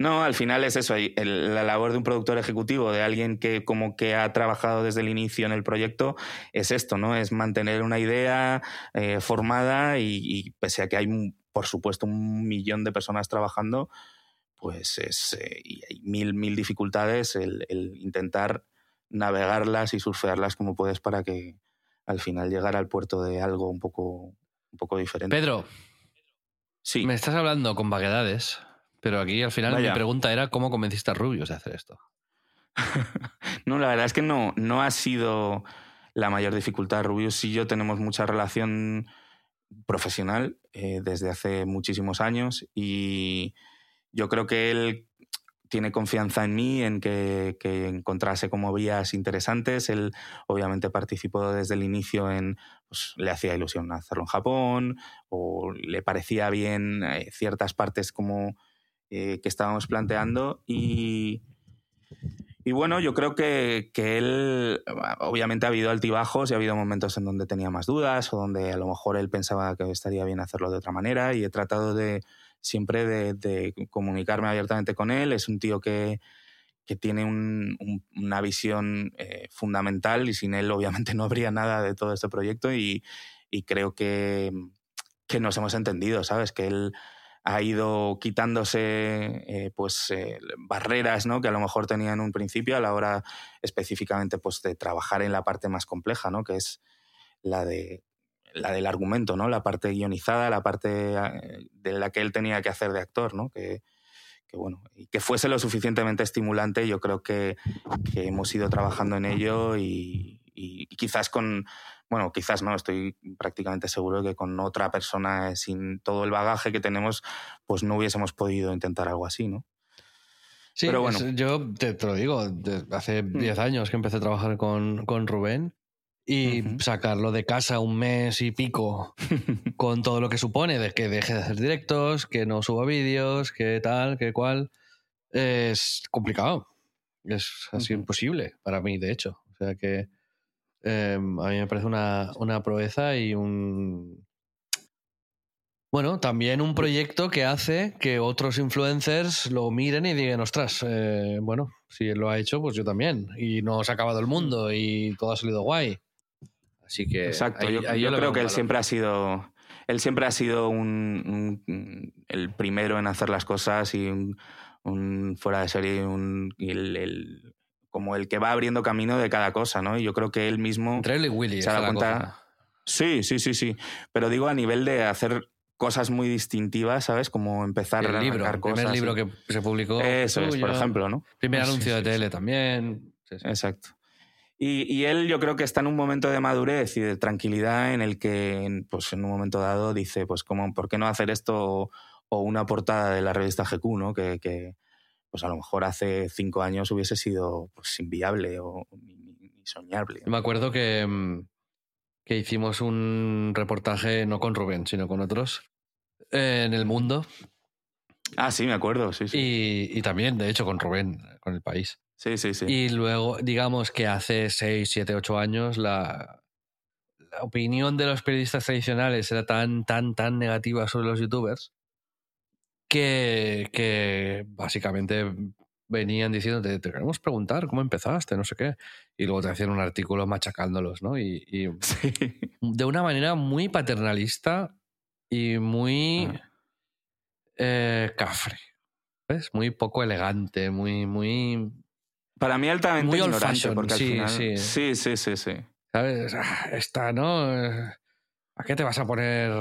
Speaker 2: No, al final es eso, la labor de un productor ejecutivo, de alguien que como que ha trabajado desde el inicio en el proyecto, es esto, ¿no? Es mantener una idea eh, formada y, pese a que hay, por supuesto, un millón de personas trabajando, pues es, eh, y hay mil, mil dificultades el, el intentar navegarlas y surfearlas como puedes para que, al final llegar al puerto de algo un poco, un poco diferente.
Speaker 1: Pedro, sí. me estás hablando con vaguedades, pero aquí al final mi pregunta era cómo convenciste a Rubius de hacer esto. [LAUGHS]
Speaker 2: no, la verdad es que no, no ha sido la mayor dificultad. Rubius y yo tenemos mucha relación profesional eh, desde hace muchísimos años y yo creo que él tiene confianza en mí, en que, encontrase como vías interesantes. Él obviamente participó desde el inicio en, pues, le hacía ilusión hacerlo en Japón o le parecía bien eh, ciertas partes como eh, que estábamos planteando y, y bueno, yo creo que, que, él, obviamente ha habido altibajos y ha habido momentos en donde tenía más dudas o donde a lo mejor él pensaba que estaría bien hacerlo de otra manera y he tratado de, siempre de, comunicarme abiertamente con él. Es un tío que, tiene una visión eh, fundamental y sin él obviamente [LAUGHS] no habría nada de todo este proyecto y, creo que, nos hemos entendido, ¿sabes? Que él ha ido quitándose eh, pues eh, barreras ¿no? que a lo mejor tenía en un principio a la hora específicamente pues de trabajar en la parte más compleja, ¿no? que es la de la del argumento, ¿no? La parte guionizada, la parte eh, de la que él tenía que hacer de actor, ¿no? Que, bueno, y que fuese lo suficientemente estimulante, yo creo que, hemos ido trabajando en ello y, quizás con, bueno, quizás no, estoy prácticamente seguro de que con otra persona sin todo el bagaje que tenemos, pues no hubiésemos podido intentar algo así, ¿no?
Speaker 1: Sí, Pero bueno. yo te, lo digo, hace 10 mm. años que empecé a trabajar con, con Rubén y sacarlo de casa un mes y pico [LAUGHS] con todo lo que supone de que deje de hacer directos, que no suba vídeos, que tal, que cual, es complicado. Es así imposible para mí, de hecho. O sea que em, a mí me parece una, una proeza y un... Bueno, también un proyecto que hace que otros influencers lo miren y digan, ostras, eh, bueno, si él lo ha hecho, pues yo también. Y no se ha acabado el mundo y todo ha salido guay. Así que.
Speaker 2: Exacto, yo, creo que él siempre ha sido. Él siempre ha sido un, el primero en hacer las cosas y un, fuera de serie, un, el, como el que va abriendo camino de cada cosa, ¿no? Y yo creo que él mismo.
Speaker 1: Entre él y Willy, se da cuenta.
Speaker 2: Sí, sí, sí, sí. Pero digo a nivel de hacer cosas muy distintivas, ¿sabes? Como empezar
Speaker 1: a libro, el primer libro que se publicó.
Speaker 2: Eso es, por ejemplo, ¿no?
Speaker 1: Primer anuncio de tele también.
Speaker 2: Exacto. Y, él yo creo que está en un momento de madurez y de tranquilidad en el que pues, en un momento dado dice, pues como, ¿por qué no hacer esto o, una portada de la revista GQ, ¿no? que, pues a lo mejor hace cinco años hubiese sido pues, inviable o ni, soñable.
Speaker 1: Me acuerdo que, mm, que hicimos un reportaje no con Rubén, sino con otros en El Mundo.
Speaker 2: Ah, sí, me acuerdo, sí, sí.
Speaker 1: Y, y también, de hecho, con Rubén, con El País.
Speaker 2: Sí, sí, sí.
Speaker 1: Y luego, digamos que hace 6, 7, 8 años la, la opinión de los periodistas tradicionales era tan, tan, tan negativa sobre los youtubers que, que básicamente venían diciéndote, te queremos preguntar cómo empezaste, no sé qué. Y luego te hacían un artículo machacándolos, ¿no? Y, [LAUGHS] de una manera muy paternalista y muy ah. eh, cafre. ¿Ves? Muy poco elegante, muy, muy.
Speaker 2: Para mí altamente muy ignorante, porque sí, al final... sí. sí, sí, sí,
Speaker 1: ¿Sabes? Ah, esta, ¿no? ¿A qué te vas a poner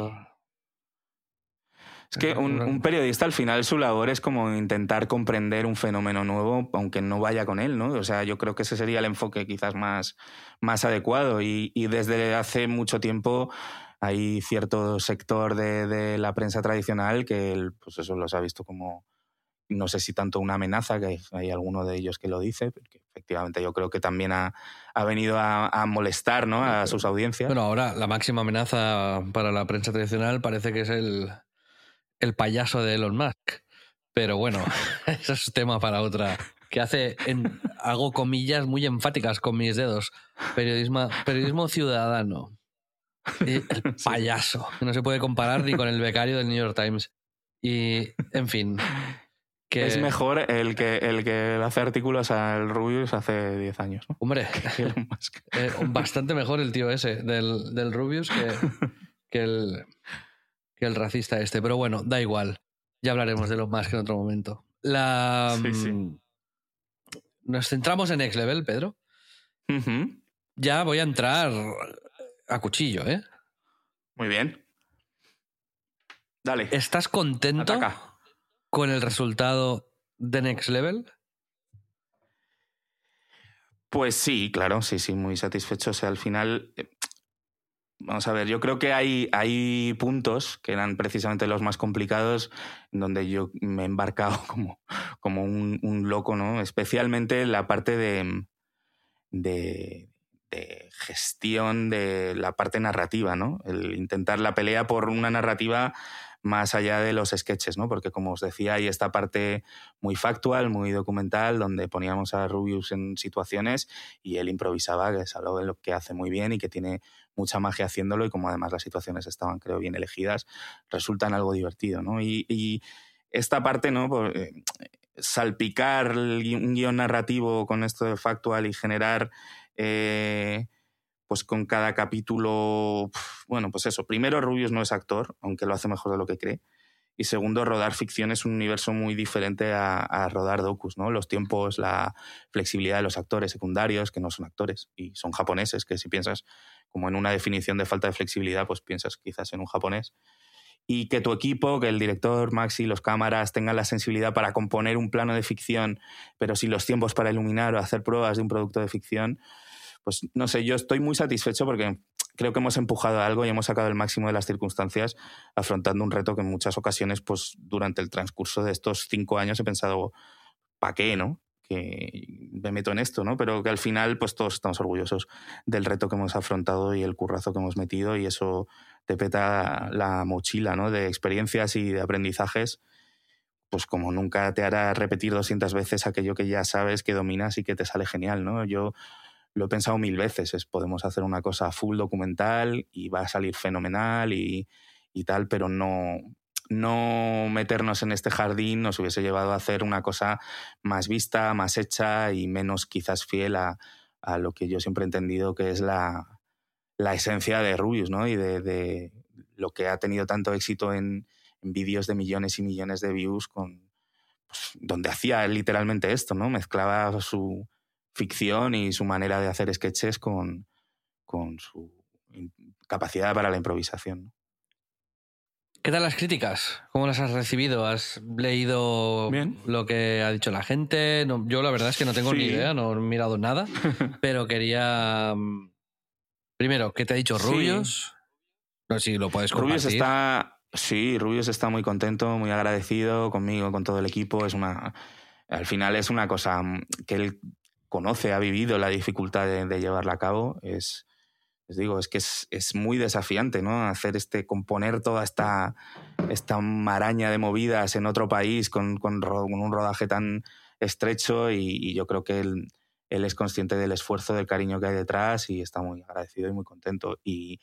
Speaker 2: es que un, periodista al final su labor es como intentar comprender un fenómeno nuevo, aunque no vaya con él, ¿no? O sea, yo creo que ese sería el enfoque quizás más, más adecuado. Y, desde hace mucho tiempo hay cierto sector de, la prensa tradicional que pues eso los ha visto como, no sé si tanto una amenaza, que hay, alguno de ellos que lo dice, porque efectivamente yo creo que también ha, venido a, molestar ¿no? a sus audiencias.
Speaker 1: Bueno, ahora la máxima amenaza para la prensa tradicional parece que es el, el payaso de Elon Musk. Pero bueno, [LAUGHS] eso es tema para otra. Que hace, en, hago comillas muy enfáticas con mis dedos. Periodismo, periodismo ciudadano. El [LAUGHS] payaso. No se puede comparar ni con el becario del New York Times. Y, en fin.
Speaker 2: Que... Es mejor el que, el que hace artículos al Rubius hace 10 años.
Speaker 1: Hombre, [LAUGHS] eh, bastante mejor el tío ese del, del Rubius que, que el, que el racista este. Pero bueno, da igual. Ya hablaremos de lo más que en otro momento. La, mm, Nos centramos en Next Level, Pedro. Ya voy a entrar a cuchillo, ¿eh?
Speaker 2: Muy bien. Dale.
Speaker 1: ¿Estás contento con el resultado de Next Level?
Speaker 2: Pues sí, claro, sí, sí, muy satisfecho. O sea, al final eh, Vamos a ver, yo creo que hay, puntos que eran precisamente los más complicados donde yo me he embarcado [LAUGHS] como, un loco, ¿no? Especialmente la parte de, de, de, gestión de la parte narrativa, ¿no? El intentar la pelea por una narrativa más allá de los sketches, ¿no? Porque como os decía, hay esta parte muy factual, muy documental, donde poníamos a Rubius en situaciones y él improvisaba, que es algo de lo que hace muy bien y que tiene mucha magia haciéndolo y como además las situaciones estaban, creo, bien elegidas, resultan algo divertido, ¿no? Y, esta parte, ¿no? Eh, salpicar un guion narrativo con esto de factual y generar... Eh, pues con cada capítulo, bueno, pues eso, primero Rubius no es actor, aunque lo hace mejor de lo que cree, y segundo, rodar ficción es un universo muy diferente a, a, rodar docus, ¿no? Los tiempos, la flexibilidad de los actores secundarios, que no son actores y son japoneses, que si piensas como en una definición de falta de flexibilidad, pues piensas quizás en un japonés. Y que tu equipo, que el director, Maxi, los cámaras tengan la sensibilidad para componer un plano de ficción, pero sin los tiempos para iluminar o hacer pruebas de un producto de ficción, pues no sé, yo estoy muy satisfecho porque creo que hemos empujado algo y hemos sacado el máximo de las circunstancias afrontando un reto que en muchas ocasiones, pues durante el transcurso de estos cinco años he pensado, ¿para qué, no? Que me meto en esto, ¿no? Pero que al final, pues todos estamos orgullosos del reto que hemos afrontado y el currazo que hemos metido y eso te peta la mochila, ¿no? De experiencias y de aprendizajes, pues como nunca te hará repetir 200 veces aquello que ya sabes, que dominas y que te sale genial, ¿no? Yo lo he pensado mil veces, es podemos hacer una cosa full documental y va a salir fenomenal y, y tal, pero no, no meternos en este jardín nos hubiese llevado a hacer una cosa más vista, más hecha y menos quizás fiel a, lo que yo siempre he entendido que es la, esencia de Rubius, ¿no? Y de, lo que ha tenido tanto éxito en, vídeos de millones y millones de views con pues, donde hacía literalmente esto, ¿no? Mezclaba su ficción y su manera de hacer sketches con, con su capacidad para la improvisación.
Speaker 1: ¿Qué tal las críticas? ¿Cómo las has recibido? ¿Has leído lo que ha dicho la gente? yo la verdad es que no tengo ni idea, no he mirado nada, [LAUGHS] pero quería... Mm, primero, ¿qué te ha dicho Rubius? No sé si lo puedes compartir.
Speaker 2: Rubius está... Sí, Rubius está muy contento, muy agradecido conmigo, con todo el equipo. Es una... Al final es una cosa mm, que él conoce, ha vivido la dificultad de, de llevarla a cabo. Es les digo, es que es, es, muy desafiante, ¿no? Hacer este, componer toda esta, esta maraña de movidas en otro país con, con, un rodaje tan estrecho y, yo creo que él, él, es consciente del esfuerzo, del cariño que hay detrás y está muy agradecido y muy contento. Y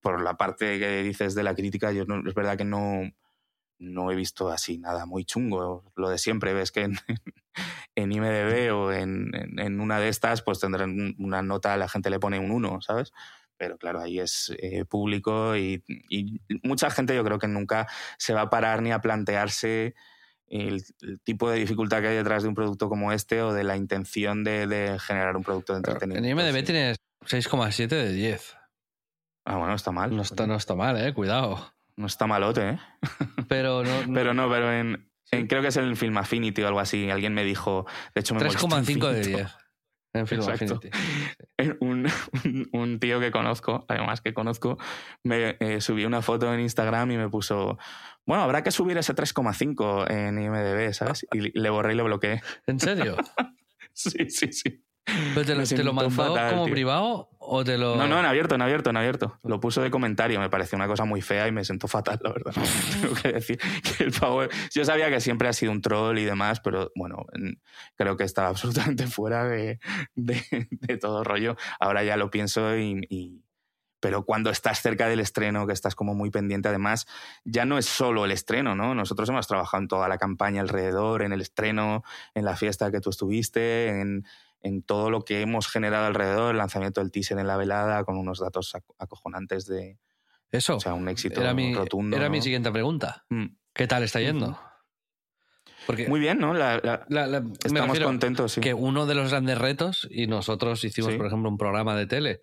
Speaker 2: por la parte que dices de la crítica, yo no, es verdad que no, no he visto así nada muy chungo. Lo de siempre, ves que en, [LAUGHS] en IMDB o en, en, una de estas, pues tendrán una nota, la gente le pone un 1, ¿sabes? Pero claro, ahí es eh, público y, y, mucha gente yo creo que nunca se va a parar ni a plantearse el, tipo de dificultad que hay detrás de un producto como este o de la intención de, de generar un producto de entretenimiento.
Speaker 1: en IMDB tienes 6,7 de 10.
Speaker 2: Ah, bueno, está mal.
Speaker 1: No está, no está mal, eh, cuidado.
Speaker 2: No está malote, ¿eh?
Speaker 1: Pero no. [LAUGHS]
Speaker 2: pero no, pero en, creo que es el Film Affinity o algo así. Alguien me dijo. De hecho, me
Speaker 1: 3,5 de 10. En Film
Speaker 2: Affinity. [LAUGHS] Un, [LAUGHS] un, tío que conozco, además que conozco, me eh, subió una foto en Instagram y me puso. Bueno, habrá que subir ese 3,5 en IMDB, ¿sabes? Y le borré y lo bloqueé.
Speaker 1: ¿En serio? [LAUGHS]
Speaker 2: sí, sí, sí.
Speaker 1: ¿Pero te [LAUGHS] lo, te lo mandó como privado o te lo.?
Speaker 2: No, no, en abierto, en abierto, en abierto. Lo puso de comentario. Me pareció una cosa muy fea y me sentó fatal, la verdad. [LAUGHS] Tengo que decir que el pavo. Yo sabía que siempre ha sido un troll y demás, pero bueno, creo que estaba [LAUGHS] absolutamente fuera de, de, todo rollo. Ahora ya lo pienso y, pero cuando estás cerca del estreno, que estás como muy pendiente, además, ya no es solo el estreno, ¿no? Nosotros hemos trabajado en toda la campaña alrededor, en el estreno, en la fiesta que tú estuviste, en, en todo lo que hemos generado alrededor, el lanzamiento del teaser en la velada con unos datos acojonantes de...
Speaker 1: Eso.
Speaker 2: O sea, un éxito
Speaker 1: era mi,
Speaker 2: rotundo.
Speaker 1: Era mi siguiente pregunta. Mm. ¿Qué tal está yendo?
Speaker 2: Porque Muy bien, ¿no? estamos contentos, sí.
Speaker 1: Que uno de los grandes retos, y nosotros hicimos, por ejemplo, un programa de tele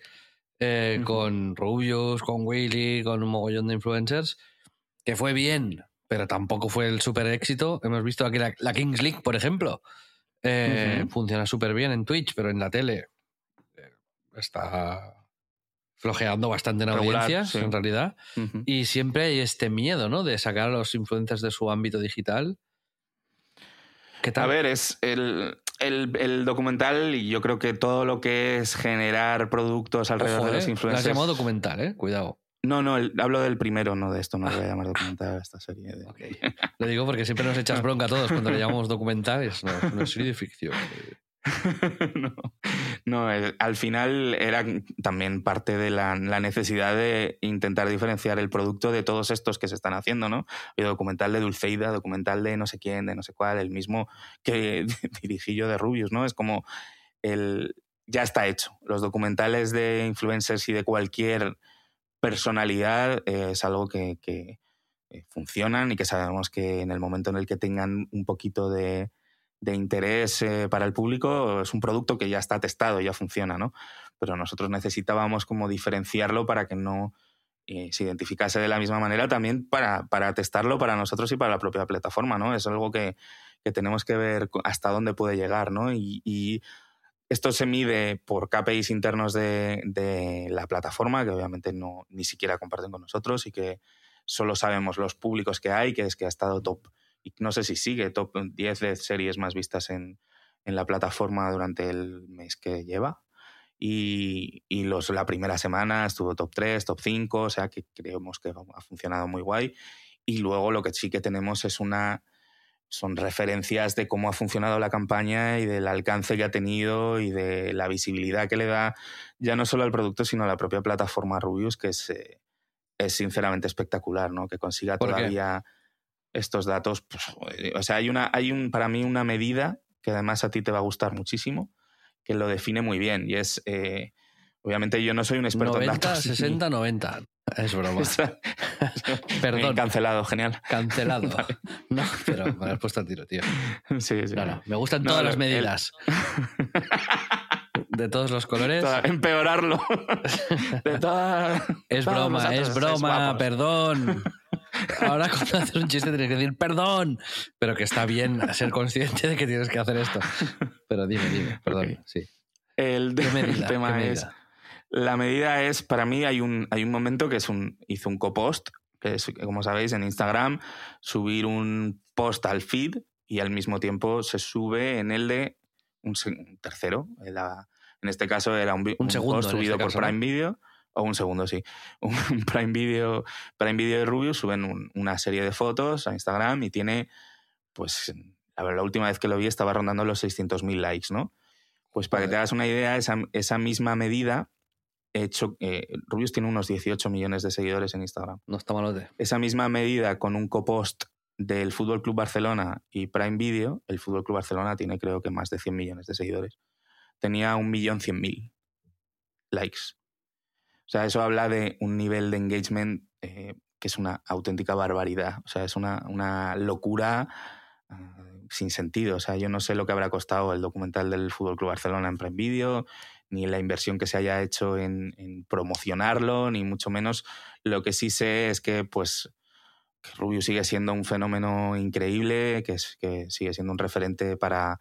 Speaker 1: eh, con Rubius, con Willy, con un mogollón de influencers, que fue bien, pero tampoco fue el super éxito. Hemos visto aquí la Kings League, por ejemplo, eh, funciona súper bien en Twitch, pero en la tele eh, está flojeando bastante en audiencias, en realidad. Y siempre hay este miedo, ¿no? De sacar a los influencers de su ámbito digital.
Speaker 2: ¿Qué tal? A ver, es el, el, documental y yo creo que todo lo que es generar productos alrededor de los influencers.
Speaker 1: Lo has llamado documental, ¿eh? Cuidado.
Speaker 2: No, no, hablo del primero, no de esto, no le voy a llamar documental a esta serie.
Speaker 1: Lo digo porque siempre nos echas bronca a todos cuando le llamamos documental, es una, serie de ficción. [LAUGHS]
Speaker 2: no, al final era también parte de la, necesidad de intentar diferenciar el producto de todos estos que se están haciendo, ¿no? El documental de Dulceida, documental de no sé quién, de no sé cuál, el mismo que [LAUGHS] dirigí yo de Rubius, ¿no? Es como el ya está hecho. Los documentales de influencers y de cualquier personalidad eh, es algo que, que eh, funcionan y que sabemos que en el momento en el que tengan un poquito de, interés eh, para el público es un producto que ya está testado, ya funciona, ¿no? Pero nosotros necesitábamos como diferenciarlo para que no se identificase de la misma manera también para, para, testarlo para nosotros y para la propia plataforma, ¿no? Es algo que, que tenemos que ver hasta dónde puede llegar, ¿no? Y esto se mide por KPIs internos de, la plataforma, que obviamente no, ni siquiera comparten con nosotros y que solo sabemos los públicos que hay, que es que ha estado top, y no sé si sigue, top 10 de series más vistas en, la plataforma durante el mes que lleva. Y, los, la primera semana estuvo top 3, top 5, o sea que creemos que ha funcionado muy guay. Y luego lo que sí que tenemos es una son referencias de cómo ha funcionado la campaña y del alcance que ha tenido y de la visibilidad que le da ya no solo al producto, sino a la propia plataforma Rubius, que es, eh, es sinceramente espectacular, ¿no? Que consiga todavía estos datos. Pues, o sea, hay, una, hay un, para mí una medida que además a ti te va a gustar muchísimo, que lo define muy bien y es... Eh, obviamente yo no soy un experto
Speaker 1: en
Speaker 2: datos.
Speaker 1: 60, 90. Es broma. [LAUGHS] [LAUGHS] Perdón.
Speaker 2: Cancelado, genial.
Speaker 1: Cancelado. [LAUGHS] No, pero me has puesto al tiro, tío.
Speaker 2: Sí, sí.
Speaker 1: me gustan todas las medidas. De todos los colores.
Speaker 2: empeorarlo. De todas.
Speaker 1: Es broma, es broma, perdón. Ahora cuando haces un chiste tienes que decir perdón, pero que está bien ser consciente de que tienes que hacer esto. Pero dime, dime, perdón, sí.
Speaker 2: El, tema es la medida es, para mí hay un, hay un momento que es un, hizo un copost, que es, como sabéis, en Instagram, subir un post al feed y al mismo tiempo se sube en el de un, tercero. En, este caso era un, un, segundo, post subido este por Prime Video o un segundo, sí. [LAUGHS] Un Prime Video, Prime Video de Rubio suben una serie de fotos a Instagram y tiene, pues, la, última vez que lo vi estaba rondando los 600.000 likes, ¿no? Pues para que te hagas una idea, esa, esa misma medida hecho, eh, Rubius tiene unos 18 millones de seguidores en Instagram.
Speaker 1: No está malote.
Speaker 2: Esa misma medida con un copost del Fútbol Club Barcelona y Prime Video, el Fútbol Club Barcelona tiene creo que más de 100 millones de seguidores. Tenía un millón cien mil likes. O sea, eso habla de un nivel de engagement eh, que es una auténtica barbaridad. O sea, es una, locura ah, sin sentido. O sea, yo no sé lo que habrá costado el documental del Fútbol Club Barcelona en Prime Video, ni la inversión que se haya hecho en, en, promocionarlo, ni mucho menos. Lo que sí sé es que, pues, Rubio sigue siendo un fenómeno increíble, que, es, que sigue siendo un referente para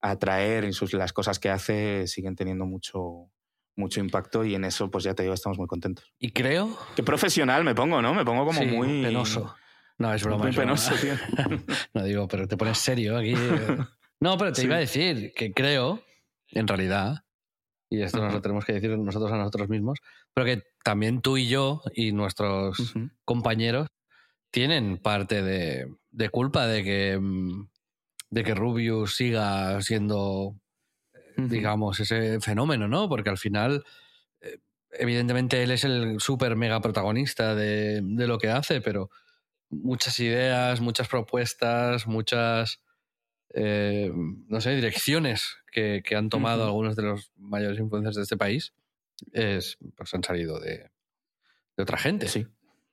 Speaker 2: atraer y sus, las cosas que hace siguen teniendo mucho, mucho impacto y en eso, pues ya te digo, estamos muy contentos.
Speaker 1: Y creo...
Speaker 2: Qué profesional me pongo, ¿no? Me pongo como muy...
Speaker 1: penoso. No, es broma.
Speaker 2: Muy penoso, tío. [LAUGHS]
Speaker 1: no digo, pero te pones serio aquí. No, pero te iba a decir que creo, en realidad, y esto nos lo tenemos que decir nosotros a nosotros mismos, pero que también tú y yo y nuestros compañeros tienen parte de, de, culpa de que, mm, de que Rubius siga siendo, digamos, ese fenómeno, ¿no? Porque al final, eh, evidentemente, él es el súper mega protagonista de, de, lo que hace, pero muchas ideas, muchas propuestas, muchas eh, no sé, direcciones que, han tomado algunos de los mayores influencers de este país, es, pues han salido de, otra gente.
Speaker 2: Sí.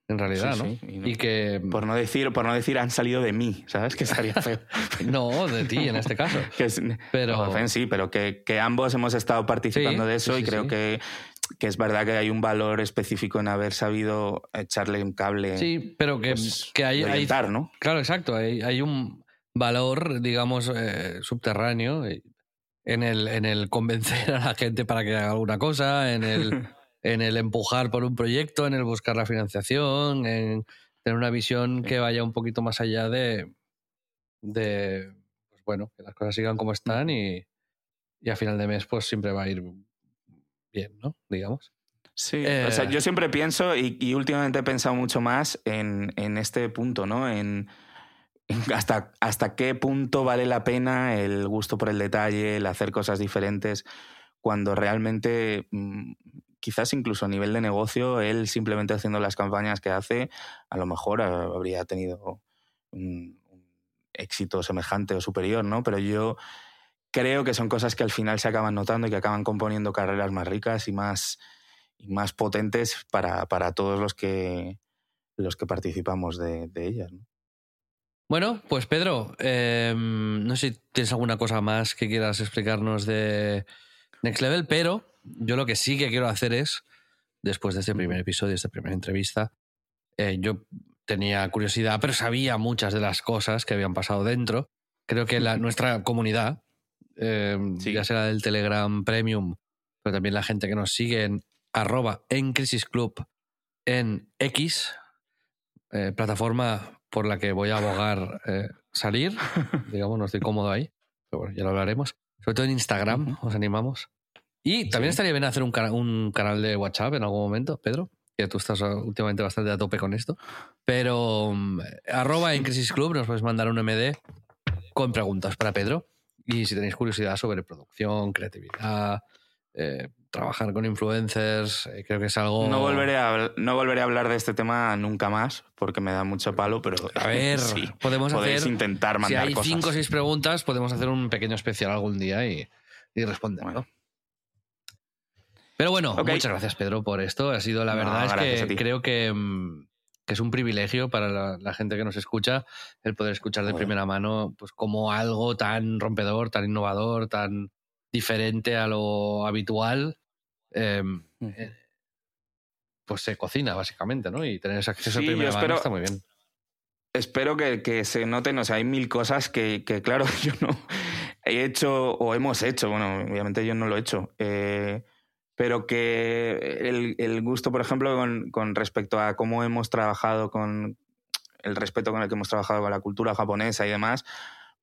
Speaker 1: En realidad, ¿no?
Speaker 2: Y, que. Por no, decir, por no decir han salido de mí, ¿sabes? Que estaría [LAUGHS] feo.
Speaker 1: no, de ti en este caso. [LAUGHS]
Speaker 2: pero... sí, pero que, ambos hemos estado participando de eso y creo que, que es verdad que hay un valor específico en haber sabido echarle un cable.
Speaker 1: Sí, pero que,
Speaker 2: pues,
Speaker 1: que hay, hay.
Speaker 2: ¿no?
Speaker 1: Claro, exacto. Hay, hay un valor, digamos, eh, subterráneo en el, en el convencer [LAUGHS] a la gente para que haga alguna cosa, en el, [LAUGHS] en el empujar por un proyecto, en el buscar la financiación, en tener una visión que vaya un poquito más allá de, de pues bueno, que las cosas sigan como están y, y a final de mes pues siempre va a ir bien, ¿no? Digamos.
Speaker 2: Sí, o sea, eh. yo siempre pienso y, y, últimamente he pensado mucho más en, en este punto, ¿no? En, [LAUGHS] hasta, hasta qué punto vale la pena el gusto por el detalle, el hacer cosas diferentes, cuando realmente, mm, quizás incluso a nivel de negocio, él simplemente haciendo las campañas que hace, a lo mejor habría tenido un, éxito semejante o superior, ¿no? Pero yo creo que son cosas que al final se acaban notando y que acaban componiendo carreras más ricas y más, más potentes para, para todos los que, los que participamos de, de ellas. ¿no?
Speaker 1: Bueno, pues Pedro, em, no sé si tienes alguna cosa más que quieras explicarnos de Next Level, pero yo lo que sí que quiero hacer es, después de este primer episodio, de esta primera entrevista, eh, yo tenía curiosidad, pero sabía muchas de las cosas que habían pasado dentro. Creo que la, [LAUGHS] nuestra comunidad, em, ya sea del Telegram Premium, pero también la gente que nos sigue en arroba en Crisis Club en X, eh, plataforma por la que voy a abogar eh, salir. [LAUGHS] Digamos, no estoy cómodo ahí, pero bueno, ya lo hablaremos. Sobre todo en Instagram, os animamos. Y también estaría bien hacer un, un, canal de WhatsApp en algún momento, Pedro, que tú estás últimamente bastante a tope con esto. Pero mm, arroba en Crisis Club nos puedes mandar un MD con preguntas para Pedro. Y si tenéis curiosidad sobre producción, creatividad, eh, trabajar con influencers, eh, creo que es algo...
Speaker 2: No volveré, a, no volveré a hablar de este tema nunca más, porque me da mucho palo, pero...
Speaker 1: A ver, [LAUGHS] podemos
Speaker 2: hacer... intentar mandar
Speaker 1: Si hay cinco o seis preguntas, podemos hacer un pequeño especial algún día y, y responder, Pero bueno, muchas gracias Pedro por esto. Ha sido, la verdad es que creo que, mm, que, es un privilegio para la, gente que nos escucha el poder escuchar de primera mano pues como algo tan rompedor, tan innovador, tan diferente a lo habitual, em, eh, pues se cocina básicamente, ¿no? Y tener ese acceso a primera mano está muy bien.
Speaker 2: Espero que, se noten, o sea, hay mil cosas que, claro, [LAUGHS] yo no he hecho o hemos hecho, bueno, obviamente yo no lo he hecho, eh, pero que el, gusto, por ejemplo, con, con respecto a cómo hemos trabajado con el respeto con el que hemos trabajado con la cultura japonesa y demás,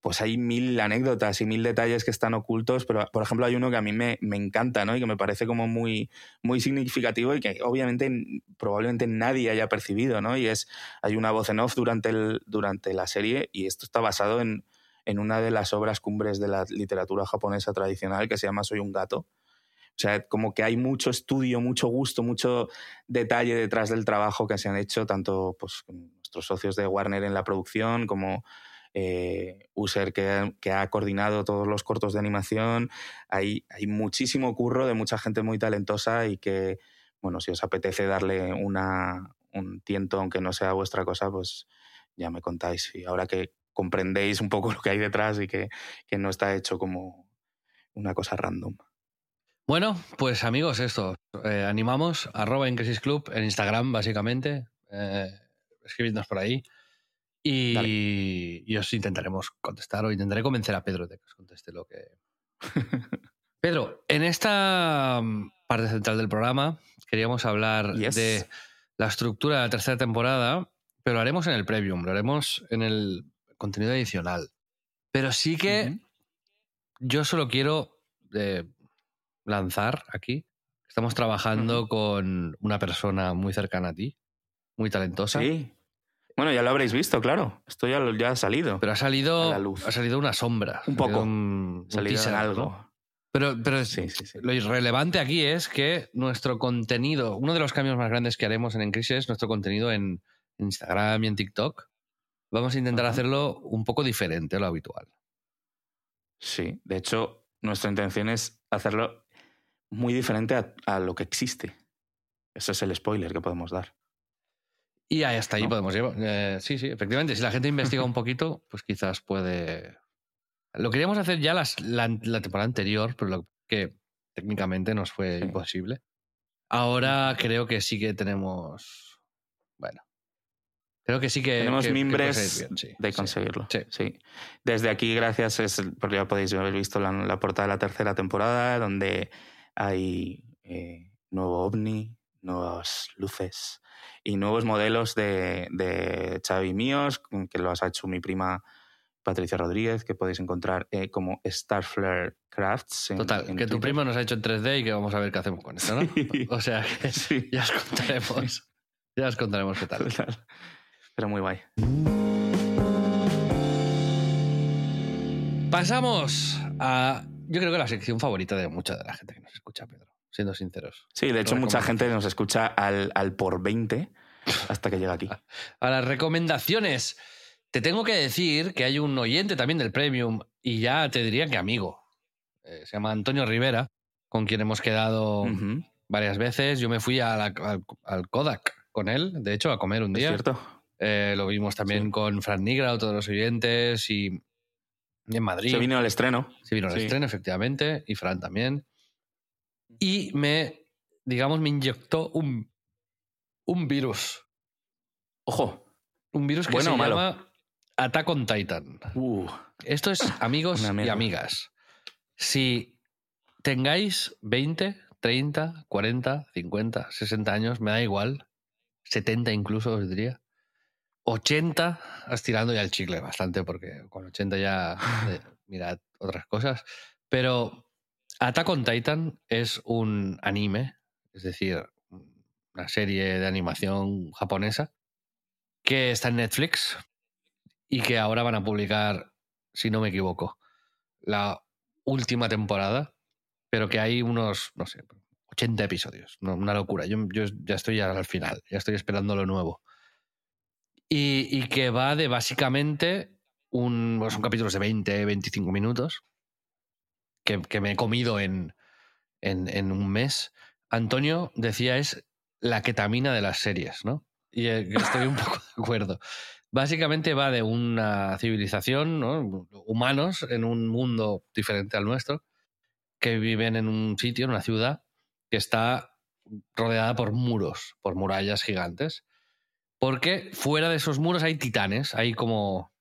Speaker 2: pues hay mil anécdotas y mil detalles que están ocultos, pero por ejemplo hay uno que a mí me, encanta, ¿no? Y que me parece como muy, muy significativo y que obviamente probablemente nadie haya percibido, ¿no? Y es, hay una voz en off durante, el, durante la serie y esto está basado en, en una de las obras cumbres de la literatura japonesa tradicional que se llama Soy un gato. O sea, como que hay mucho estudio, mucho gusto, mucho detalle detrás del trabajo que se han hecho, tanto pues, nuestros socios de Warner en la producción, como eh, User que, ha coordinado todos los cortos de animación. Hay, hay muchísimo curro de mucha gente muy talentosa y que, bueno, si os apetece darle una, un tiento, aunque no sea vuestra cosa, pues ya me contáis. Y ahora que comprendéis un poco [LAUGHS] lo que hay detrás y que, que no está hecho como una cosa random.
Speaker 1: Bueno, pues amigos, esto. Eh, animamos, arroba en Club, en Instagram, básicamente. Eh, escribidnos por ahí. Y, y, os intentaremos contestar o intentaré convencer a Pedro de que os conteste lo que. [LAUGHS] Pedro, en esta mm, parte central del programa queríamos hablar de la estructura de la tercera temporada, pero lo haremos en el Premium, lo haremos en el contenido adicional. Pero sí que yo solo quiero eh, lanzar aquí. Estamos trabajando con una persona muy cercana a ti, muy talentosa.
Speaker 2: Sí. Bueno, ya lo habréis visto, claro. Esto ya, ya ha salido.
Speaker 1: Pero ha salido, ha salido una sombra.
Speaker 2: Un poco.
Speaker 1: Un,
Speaker 2: salido algo.
Speaker 1: Pero, pero sí, sí, sí. lo irrelevante aquí es que nuestro contenido, uno de los cambios más grandes que haremos en Encrisis es nuestro contenido en Instagram y en TikTok. Vamos a intentar hacerlo un poco diferente a lo habitual.
Speaker 2: Sí, de hecho, nuestra intención es hacerlo muy diferente a, lo que existe. Eso es el spoiler que podemos dar.
Speaker 1: Y hasta ahí podemos llevar. Eh, sí, sí, efectivamente. Si la gente investiga un poquito, pues quizás puede. Lo queríamos hacer ya la, temporada anterior, pero lo que técnicamente nos fue imposible. Ahora creo que sí que tenemos. Bueno. Creo que sí que.
Speaker 2: Tenemos mimbres de conseguirlo. Sí, Desde aquí, gracias, es, porque ya podéis haber visto la, la portada de la tercera temporada, donde hay eh, nuevo ovni, nuevas luces y nuevos modelos de, de Xavi míos, que los ha hecho mi prima Patricia Rodríguez, que podéis encontrar eh, como Starflare Crafts.
Speaker 1: Total, que tu prima nos ha hecho en 3D y que vamos a ver qué hacemos con esto, ¿no? O sea, que [LAUGHS] ya os contaremos. Ya os contaremos qué tal.
Speaker 2: Pero muy guay.
Speaker 1: Pasamos a yo creo que la sección favorita de mucha de la gente que nos escucha, Pedro, siendo sinceros.
Speaker 2: Sí, de hecho, mucha gente nos escucha al, al por 20 hasta que llega aquí. [LAUGHS]
Speaker 1: A las recomendaciones. Te tengo que decir que hay un oyente también del Premium y ya te diría que amigo. Eh, se llama Antonio Rivera, con quien hemos quedado varias veces. Yo me fui al, Kodak con él, de hecho, a comer un día.
Speaker 2: Es cierto.
Speaker 1: Eh, lo vimos también con Fran Nigra, otro de los oyentes, y en Madrid.
Speaker 2: Se vino al estreno.
Speaker 1: Se vino al estreno, efectivamente, y Fran también. Y me, digamos, me inyectó un, un virus.
Speaker 2: Ojo.
Speaker 1: Un virus que se llama Attack on Titan.
Speaker 2: Uh.
Speaker 1: Esto es, [COUGHS] amigos y amigas. Si tengáis 20, 30, 40, 50, 60 años, me da igual, 70 incluso os diría, 80, estirando ya el chicle bastante, porque con 80 ya [LAUGHS] eh, mirad otras cosas. Pero Attack on Titan es un anime, es decir, una serie de animación japonesa que está en Netflix y que ahora van a publicar, si no me equivoco, la última temporada, pero que hay unos, no sé, 80 episodios, una locura. Yo, yo ya estoy al final, ya estoy esperando lo nuevo. Y, que va de básicamente un, pues, son capítulos de 20, 25 minutos que, me he comido en, en, en, un mes. Antonio decía es la ketamina de las series, ¿no? Y eh, estoy un [LAUGHS] poco de acuerdo. Básicamente va de una civilización, ¿no? humanos en un mundo diferente al nuestro, que viven en un sitio, en una ciudad, que está rodeada por muros, por murallas gigantes. Porque fuera de esos muros hay titanes, hay como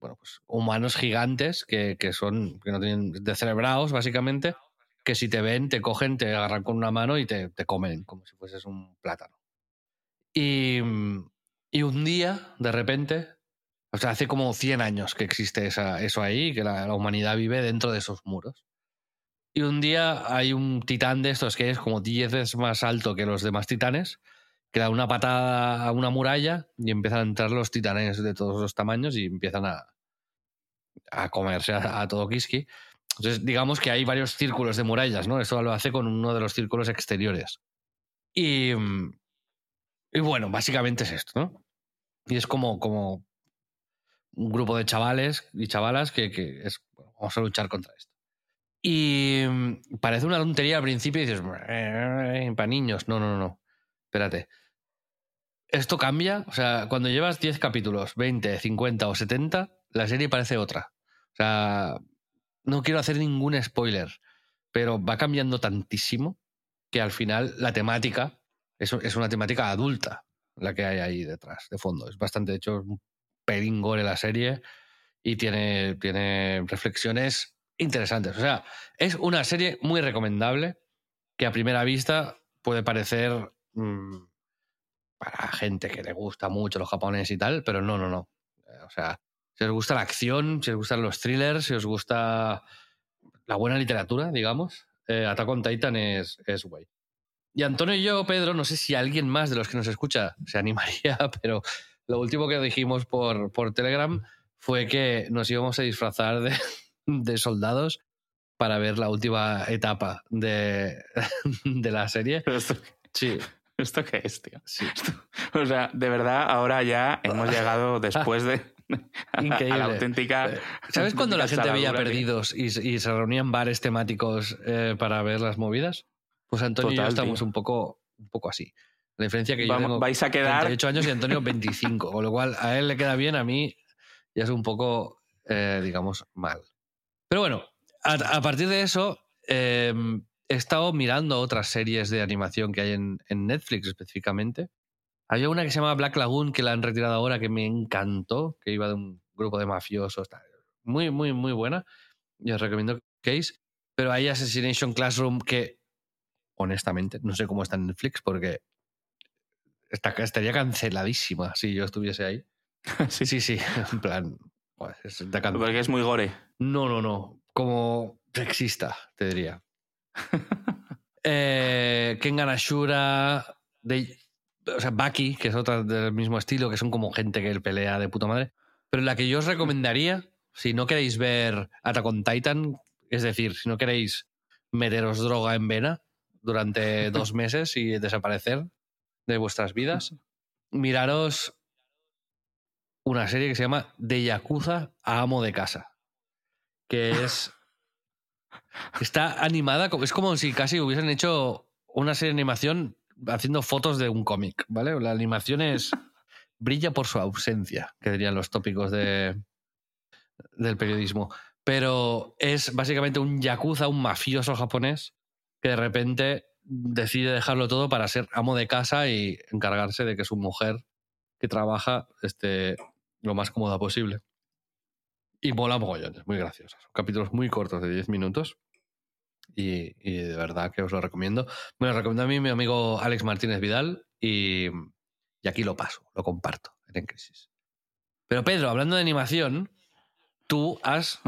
Speaker 1: bueno, pues humanos gigantes que, son, que no tienen descerebrados, básicamente, que si te ven, te cogen, te agarran con una mano y te, comen, como si fueses un plátano. Y, un día, de repente, o sea, hace como 100 años que existe eso ahí, que la, la, humanidad vive dentro de esos muros. Y un día hay un titán de estos que es como 10 veces más alto que los demás titanes, que da una patada a una muralla y empiezan a entrar los titanes de todos los tamaños y empiezan a, a comerse a, todo Kiski. Entonces, digamos que hay varios círculos de murallas, ¿no? Eso lo hace con uno de los círculos exteriores. Y, y bueno, básicamente es esto, ¿no? Y es como, como un grupo de chavales y chavalas que, que es, vamos a luchar contra esto. Y mm, parece una tontería al principio y dices, "Eh, para niños. No, no, no. Espérate. Esto cambia. O sea, cuando llevas 10 capítulos, 20, 50 o 70, la serie parece otra. O sea, no quiero hacer ningún spoiler, pero va cambiando tantísimo que al final la temática es, una temática adulta la que hay ahí detrás, de fondo. Es bastante, de hecho, un pelín gore la serie y tiene, tiene reflexiones interesantes. O sea, es una serie muy recomendable que a primera vista puede parecer mm, para gente que le gusta mucho los japoneses y tal, pero no, no, no. Eh, O sea, si os gusta la acción, si os gustan los thrillers, si os gusta la buena literatura, digamos, eh, Attack on Titan es, es guay. Y Antonio y yo, Pedro, no sé si alguien más de los que nos escucha se animaría, [LAUGHS] pero lo último que dijimos por, por Telegram fue que nos íbamos a disfrazar de, de soldados para ver la última etapa de, [LAUGHS] de la serie. Sí,
Speaker 2: ¿Esto qué es, tío?
Speaker 1: sí.
Speaker 2: O sea, de verdad, ahora ya hemos llegado [LAUGHS] después de. a la-
Speaker 1: Increíble.
Speaker 2: A la auténtica.
Speaker 1: Eh, ¿Sabes [LAUGHS] cuando la gente veía perdidos y, se- y se reunían bares temáticos eh, para ver las movidas? Pues Antonio y yo
Speaker 2: Total,
Speaker 1: estamos
Speaker 2: tío.
Speaker 1: un poco, un poco así. La diferencia que yo
Speaker 2: Vamos-
Speaker 1: tengo
Speaker 2: vais a quedar.
Speaker 1: 38 años y Antonio [LAUGHS] 25, con lo cual a él le queda bien, a mí ya es un poco, eh, digamos, mal. Pero bueno, a, a partir de eso eh, he estado mirando otras series de animación que hay en, en Netflix específicamente. Había una que se llama Black Lagoon que la han retirado ahora que me encantó, que iba de un grupo de mafiosos. Muy, muy, muy buena. Y os recomiendo Case. Pero hay Assassination Classroom que, honestamente, no sé cómo está en Netflix porque está, estaría canceladísima si yo estuviese ahí. [LAUGHS]
Speaker 2: Sí,
Speaker 1: Sí, sí, [LAUGHS] en plan. está
Speaker 2: Porque es muy gore.
Speaker 1: No, no, no. Como sexista, te diría. [LAUGHS] eh, Kengan Ashura, de, o sea, Baki, que es otra del mismo estilo, que son como gente que pelea de puta madre. Pero la que yo os recomendaría, si no queréis ver Attack on Titan, es decir, si no queréis meteros droga en vena durante [LAUGHS] dos meses y desaparecer de vuestras vidas, miraros una serie que se llama De Yakuza a Amo de Casa. Que es. Está animada, es como si casi hubiesen hecho una serie de animación haciendo fotos de un cómic, ¿vale? La animación es. brilla por su ausencia, que dirían los tópicos de, del periodismo. Pero es básicamente un yakuza, un mafioso japonés, que de repente decide dejarlo todo para ser amo de casa y encargarse de que su mujer que trabaja esté lo más cómoda posible. Y mola mogollón, es muy graciosa. Son capítulos muy cortos de 10 minutos. Y, y de verdad que os lo recomiendo. Me lo recomiendo a mí mi amigo Alex Martínez Vidal y, y aquí lo paso, lo comparto en En Crisis. Pero Pedro, hablando de animación, tú has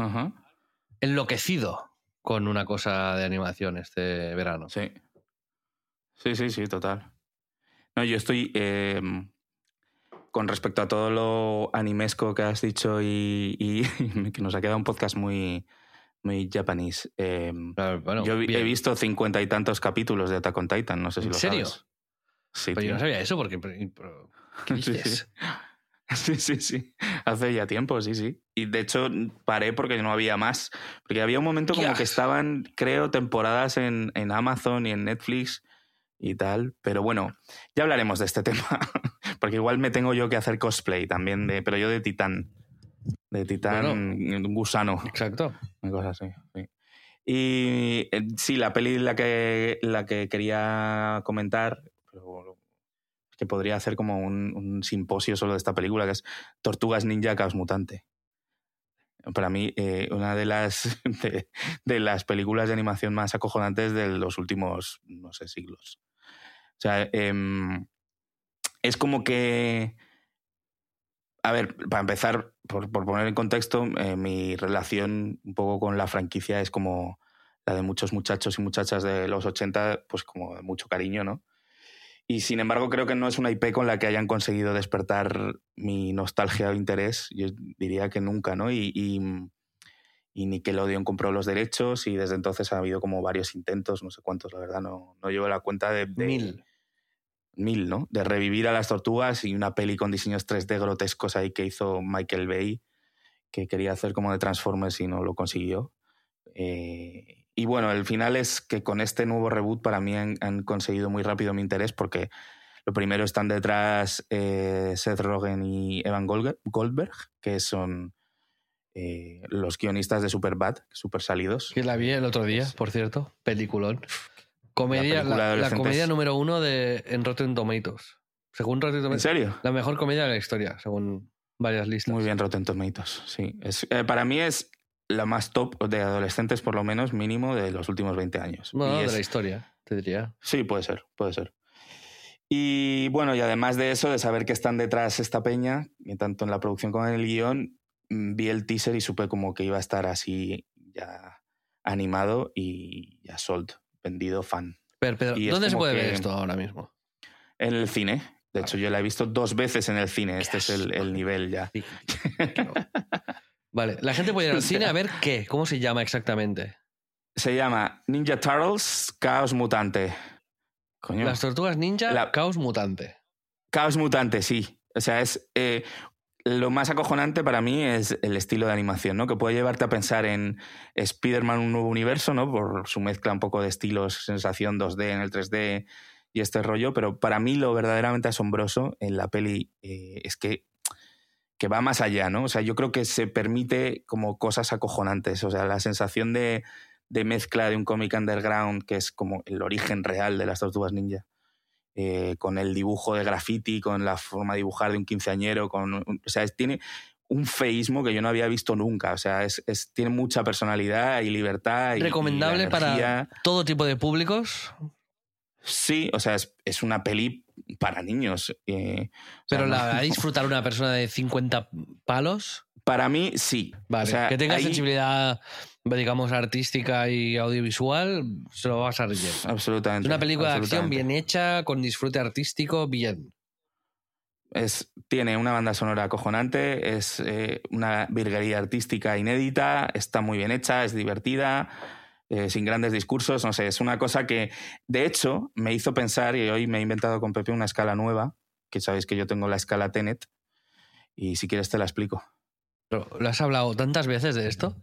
Speaker 1: enloquecido con una cosa de animación este verano.
Speaker 2: Sí. Sí, sí, sí, total. No, yo estoy. eh, con respecto a todo lo animesco que has dicho y, y [LAUGHS] que nos ha quedado un podcast muy, muy japonés. eh,
Speaker 1: Claro, bueno,
Speaker 2: yo he visto cincuenta y tantos capítulos de Attack on Titan, no sé si
Speaker 1: ¿En
Speaker 2: lo
Speaker 1: serio?
Speaker 2: sabes. Sí,
Speaker 1: Pero yo
Speaker 2: tío.
Speaker 1: no sabía eso porque... pero- ¿Qué [LAUGHS]
Speaker 2: Sí, sí. [LAUGHS] Sí, sí, sí. Hace ya tiempo, sí, sí. Y de hecho paré porque no había más. Porque había un momento como que estaban, creo, temporadas en, en Amazon y en Netflix y tal. Pero bueno, ya hablaremos de este tema. Porque igual me tengo yo que hacer cosplay también, de, pero yo de titán. De titán, gusano.
Speaker 1: Exacto.
Speaker 2: Una cosa así. sí. Y eh, sí, la peli la que, la que quería comentar, pero que podría hacer como un, un simposio solo de esta película, que es Tortugas Ninja Caos Mutante. Para mí, eh, una de las, [LAUGHS] de, de las películas de animación más acojonantes de los últimos, no sé, siglos. O sea, em, es como que a ver, para empezar, por, poner en contexto, eh, mi relación un poco con la franquicia es como la de muchos muchachos y muchachas de los 80, pues como de mucho cariño, ¿no? Y sin embargo, creo que no es una IP con la que hayan conseguido despertar mi nostalgia o interés. Yo diría que nunca, ¿no? Y, y, y Nickelodeon compró los derechos y desde entonces ha habido como varios intentos, no sé cuántos, la verdad, no, no llevo la cuenta de... de-
Speaker 1: Mil.
Speaker 2: Mil, ¿no? De revivir a las tortugas y una peli con diseños 3D grotescos ahí que hizo Michael Bay, que quería hacer como de Transformers y no lo consiguió. Eh, y bueno, el final es que con este nuevo reboot para mí han, han conseguido muy rápido mi interés porque lo primero están detrás eh, Seth Rogen y Evan Goldberg, que son eh, los guionistas de Superbad, super salidos.
Speaker 1: Que la vi el otro día, por cierto, peliculón. Comedia, la, comedia número uno de, en Rotten Tomatoes. Según Rotten Tomatoes.
Speaker 2: ¿En serio?
Speaker 1: La mejor comedia de la historia, según varias listas.
Speaker 2: Muy bien, Rotten Tomatoes, sí. Es, eh, para mí es la más top de adolescentes, por lo menos mínimo, de los últimos 20 años.
Speaker 1: No, de la historia, te diría.
Speaker 2: Sí, puede ser, puede ser. Y bueno, y además de eso, de saber que están detrás esta peña, tanto en la producción como en el guion, mm, vi el teaser y supe como que iba a estar así ya animado y ya sold, vendido, fan.
Speaker 1: Pero, ¿dónde se puede ver esto ahora mismo?
Speaker 2: En el cine. De hecho, yo la he visto dos veces en el cine. Este es el, nivel ya.
Speaker 1: vale, la gente puede ir al cine a ver qué. ¿Cómo se llama exactamente?
Speaker 2: Se llama Ninja Turtles Chaos Mutante.
Speaker 1: Las tortugas ninja, caos mutante.
Speaker 2: Caos mutante, sí. O sea, es. Eh, lo más acojonante para mí es el estilo de animación, ¿no? Que puede llevarte a pensar en Spider-Man un nuevo universo, ¿no? Por su mezcla un poco de estilos, sensación 2D en el 3D y este rollo. Pero para mí lo verdaderamente asombroso en la peli eh, es que, que va más allá, ¿no? O sea, yo creo que se permite como cosas acojonantes. O sea, la sensación de de mezcla de un cómic underground que es como el origen real de las tortugas ninja. Eh, con el dibujo de graffiti, con la forma de dibujar de un quinceañero, con, o sea, tiene un feísmo que yo no había visto nunca. O sea, es, tiene mucha personalidad y libertad. Y,
Speaker 1: ¿Recomendable para todo tipo de públicos?
Speaker 2: Sí, o sea, es, una peli para niños. Eh,
Speaker 1: ¿Pero la va a disfrutar una persona de 50 palos?
Speaker 2: Para mí, sí.
Speaker 1: Vale, que tenga sensibilidad digamos, artística y audiovisual, se lo vas a rellenar.
Speaker 2: Absolutamente.
Speaker 1: Es una película de acción bien hecha, con disfrute artístico, bien.
Speaker 2: Es, tiene una banda sonora acojonante, es eh, una virguería artística inédita, está muy bien hecha, es divertida, eh, sin grandes discursos, no sé, es una cosa que de hecho me hizo pensar, y hoy me he inventado con Pepe una escala nueva, que sabéis que yo tengo la escala Tenet, y si quieres te la explico.
Speaker 1: Pero, ¿Lo has hablado tantas veces de esto?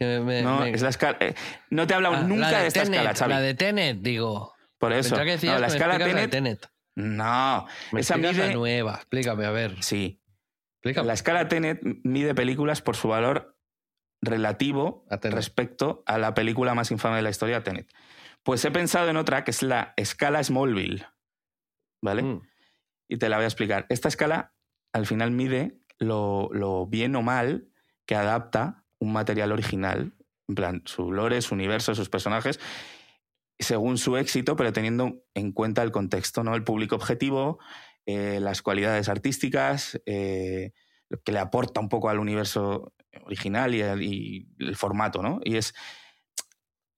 Speaker 2: No, es la escala. Eh, no te he hablado ah, nunca de, esta escala, Xavi.
Speaker 1: La de Tenet, digo.
Speaker 2: Por eso. no, la escala Tenet, No, esa mide.
Speaker 1: La nueva, explícame, a ver.
Speaker 2: Sí. Explícame. La escala Tenet mide películas por su valor relativo respecto a la película más infame de la historia, Tenet. Pues he pensado en otra que es la escala Smallville. ¿Vale? Mm. Y te la voy a explicar. Esta escala al final mide lo, lo bien o mal que adapta un material original, en plan, su lore, su universo, sus personajes, según su éxito, pero teniendo en cuenta el contexto, ¿no? El público objetivo, eh, las cualidades artísticas, eh, lo que le aporta un poco al universo original y el, formato, ¿no? Y es.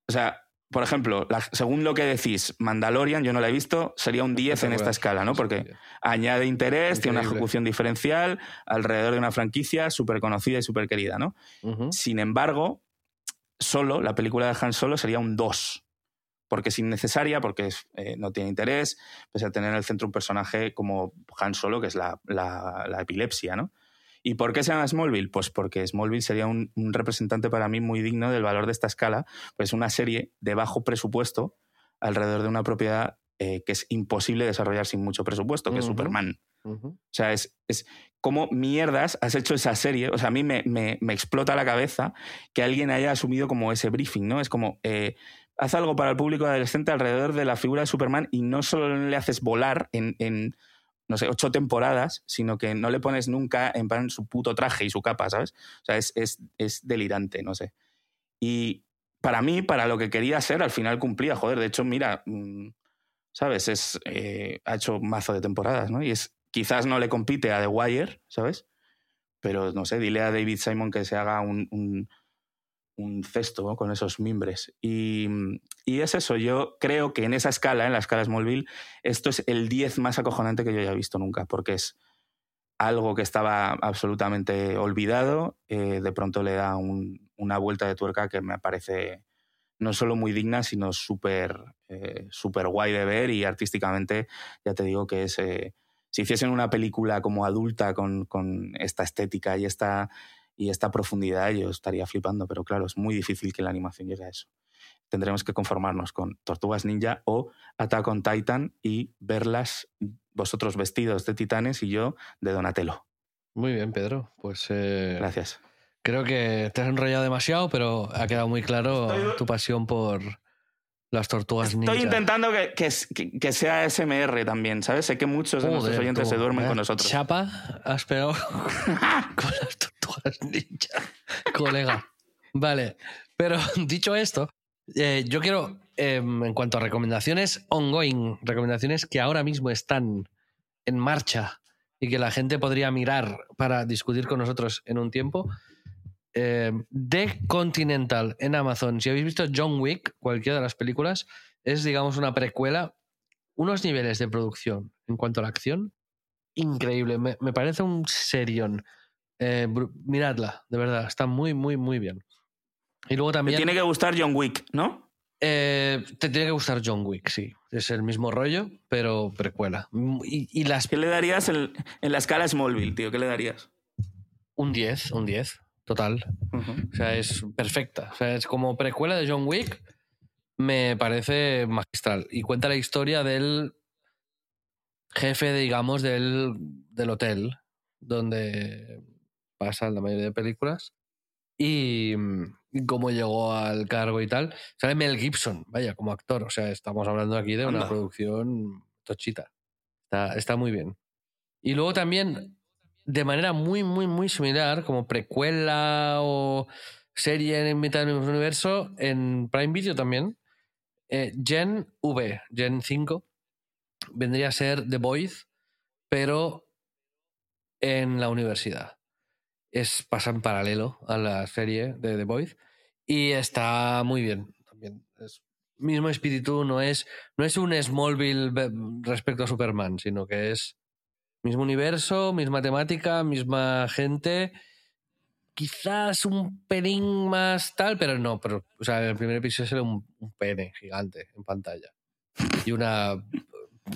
Speaker 2: O sea, por ejemplo, según lo que decís, Mandalorian, yo no la he visto, sería un 10 en esta escala, ¿no? Porque añade interés, tiene una ejecución diferencial alrededor de una franquicia súper conocida y súper querida, ¿no? Sin embargo, solo, la película de Han Solo sería un 2. Porque es innecesaria, porque eh, no tiene interés, pese a tener en el centro un personaje como Han Solo, que es la, la epilepsia, ¿no? ¿Y por qué se llama Smallville? Pues porque Smallville sería un, representante para mí muy digno del valor de esta escala, pues una serie de bajo presupuesto alrededor de una propiedad eh, que es imposible desarrollar sin mucho presupuesto, que es Superman. O sea, es, es como mierdas has hecho esa serie. O sea, a mí me, explota la cabeza que alguien haya asumido como ese briefing, ¿no? Es como, eh, haz algo para el público adolescente alrededor de la figura de Superman y no solo le haces volar en no sé, ocho temporadas, sino que no le pones nunca en plan su puto traje y su capa, ¿sabes? O sea, es, es, delirante, no sé. Y para mí, para lo que quería ser, al final cumplía, joder. De hecho, mira, mm, ¿sabes? Es, eh, ha hecho mazo de temporadas, ¿no? Y es, quizás no le compite a The Wire, ¿sabes? Pero no sé, dile a David Simon que se haga un cesto con esos mimbres. Y, es eso, yo creo que en esa escala, en la escala Smallville, esto es el 10 más acojonante que yo haya visto nunca, porque es algo que estaba absolutamente olvidado, eh, de pronto le da una vuelta de tuerca que me parece no solo muy digna, sino súper eh, súper guay de ver y artísticamente, ya te digo que es... Eh, si hiciesen una película como adulta con, con esta estética y esta, y esta profundidad, yo estaría flipando, pero claro, es muy difícil que la animación llegue a eso. Tendremos que conformarnos con Tortugas Ninja o Attack on Titan y verlas vosotros vestidos de titanes y yo de Donatello.
Speaker 1: Muy bien, Pedro. Pues. Eh,
Speaker 2: Gracias.
Speaker 1: Creo que te has enrollado demasiado, pero ha quedado muy claro
Speaker 2: Estoy-
Speaker 1: tu pasión por las tortugas ninja.
Speaker 2: Estoy intentando que, que, sea SMR también, ¿sabes? Sé que muchos de nuestros oyentes
Speaker 1: tú,
Speaker 2: se duermen
Speaker 1: vaya
Speaker 2: con nosotros.
Speaker 1: Chapa, has pegado [LAUGHS] con las tortugas [LAUGHS] colega. Vale, pero [LAUGHS] dicho esto, eh, yo quiero, eh, en cuanto a recomendaciones ongoing, recomendaciones que ahora mismo están en marcha y que la gente podría mirar para discutir con nosotros en un tiempo. Eh, The Continental en Amazon. Si habéis visto John Wick, cualquiera de las películas, es, digamos, una precuela. Unos niveles de producción en cuanto a la acción, increíble. Me, me parece un serión. Eh, miradla, de verdad, está muy, muy, muy bien. Y luego
Speaker 2: Te
Speaker 1: también.
Speaker 2: tiene que gustar John Wick, ¿no?
Speaker 1: eh, te tiene que gustar John Wick, sí. Es el mismo rollo, pero precuela. Y, y las.
Speaker 2: ¿Qué le darías en, en la escala Smallville, tío? ¿Qué le darías?
Speaker 1: Un 10, un 10, total. O sea, es perfecta. O sea, es como precuela de John Wick, me parece magistral. Y cuenta la historia del jefe, digamos, del, del hotel donde pasan la mayoría de películas. Y, y cómo llegó al cargo y tal. Sale Mel Gibson, vaya, como actor. O sea, estamos hablando aquí de una producción tochita. Está, está muy bien. Y luego también, de manera muy, muy, muy similar, como precuela o serie en mitad del mismo universo, en Prime Video también, eh, Gen V, Gen 5, vendría a ser The Voice, pero en la universidad. Es, pasa en paralelo a la serie de The Voice y está muy bien también. Es mismo espíritu, no es, no es un Smallville respecto a Superman, sino que es mismo universo, misma temática, misma gente. Quizás un pelín más tal, pero no. Pero, o sea, en el primer episodio sale un, un pene gigante en pantalla. Y una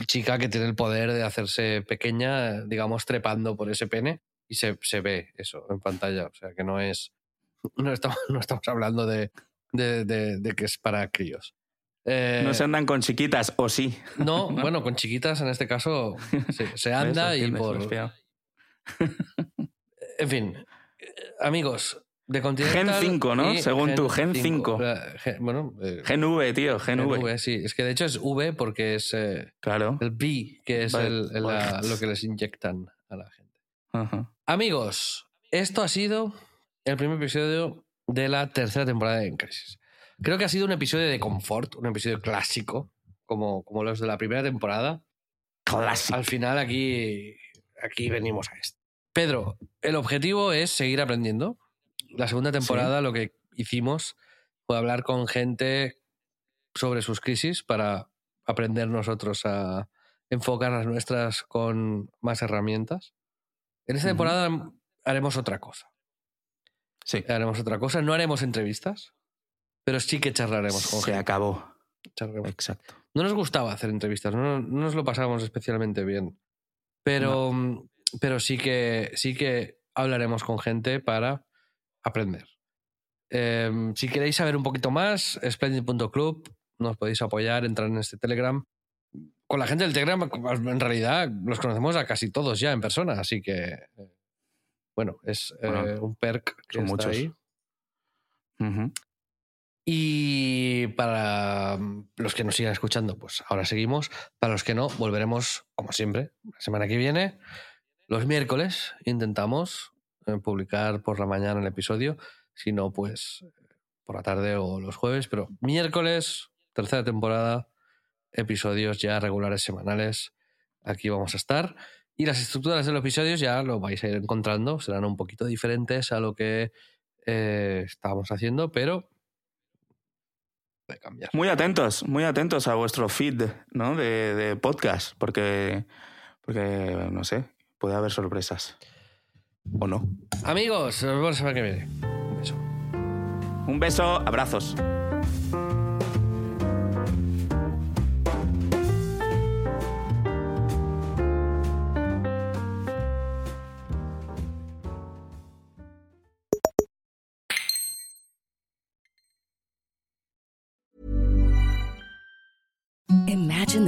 Speaker 1: chica que tiene el poder de hacerse pequeña, digamos, trepando por ese pene. Y se, se ve eso en pantalla. O sea, que no es. [LAUGHS] No estamos, no estamos hablando de, de, de- de que es para críos. Eh,
Speaker 2: No se andan con chiquitas, o sí.
Speaker 1: no, [LAUGHS] bueno, con chiquitas en este caso se, [LAUGHS] se anda y por. En fin, amigos, de.
Speaker 2: Gen 5, ¿no? Según tú, Gen 5.
Speaker 1: Eh, gen- Bueno, eh,
Speaker 2: Gen V, tío, Gen
Speaker 1: Gen
Speaker 2: V.
Speaker 1: V, sí. Es que de hecho es V porque es eh,
Speaker 2: Claro.
Speaker 1: el B, que es
Speaker 2: Vale,
Speaker 1: el- el- la-
Speaker 2: vale.
Speaker 1: lo que les inyectan a la gente.
Speaker 2: Ajá.
Speaker 1: Amigos, esto ha sido el primer episodio de la tercera temporada de En Crisis. Creo que ha sido un episodio de confort, un episodio clásico, como, como los de la primera temporada.
Speaker 2: Clásico.
Speaker 1: Al final aquí, aquí venimos a esto. Pedro, el objetivo es seguir aprendiendo. La segunda temporada lo que hicimos fue hablar con gente sobre sus crisis para aprender nosotros a enfocar las nuestras con más herramientas. En esta temporada haremos otra cosa.
Speaker 2: Sí.
Speaker 1: Haremos otra cosa. No haremos entrevistas, pero sí que charlaremos con
Speaker 2: Se
Speaker 1: gente.
Speaker 2: acabó.
Speaker 1: Charlaremos
Speaker 2: Exacto.
Speaker 1: no nos gustaba hacer entrevistas, no, no nos lo pasábamos especialmente bien. Pero, pero sí, que, sí que hablaremos con gente para aprender. Eh, si queréis saber un poquito más, splendid.club, nos podéis apoyar, entrar en este Telegram. Con la gente del Telegram, en realidad, los conocemos a casi todos ya en persona, así que, eh, bueno, es eh, un perk que
Speaker 2: son
Speaker 1: está
Speaker 2: muchos.
Speaker 1: ahí. Y para los que nos sigan escuchando, pues ahora seguimos. Para los que no, volveremos, como siempre, la semana que viene. Los miércoles intentamos eh, publicar por la mañana el episodio. Si no, pues por la tarde o los jueves. Pero miércoles, tercera temporada, episodios ya regulares semanales. Aquí vamos a estar. Y las estructuras de los episodios ya lo vais a ir encontrando. Serán un poquito diferentes a lo que eh, estábamos haciendo, pero puede cambiar.
Speaker 2: Muy atentos, muy atentos a vuestro feed ¿no? de, de podcast, porque, porque, no sé, puede haber sorpresas. ¿O no?
Speaker 1: Amigos, nos vemos la semana que viene. Un beso.
Speaker 2: Un beso, abrazos.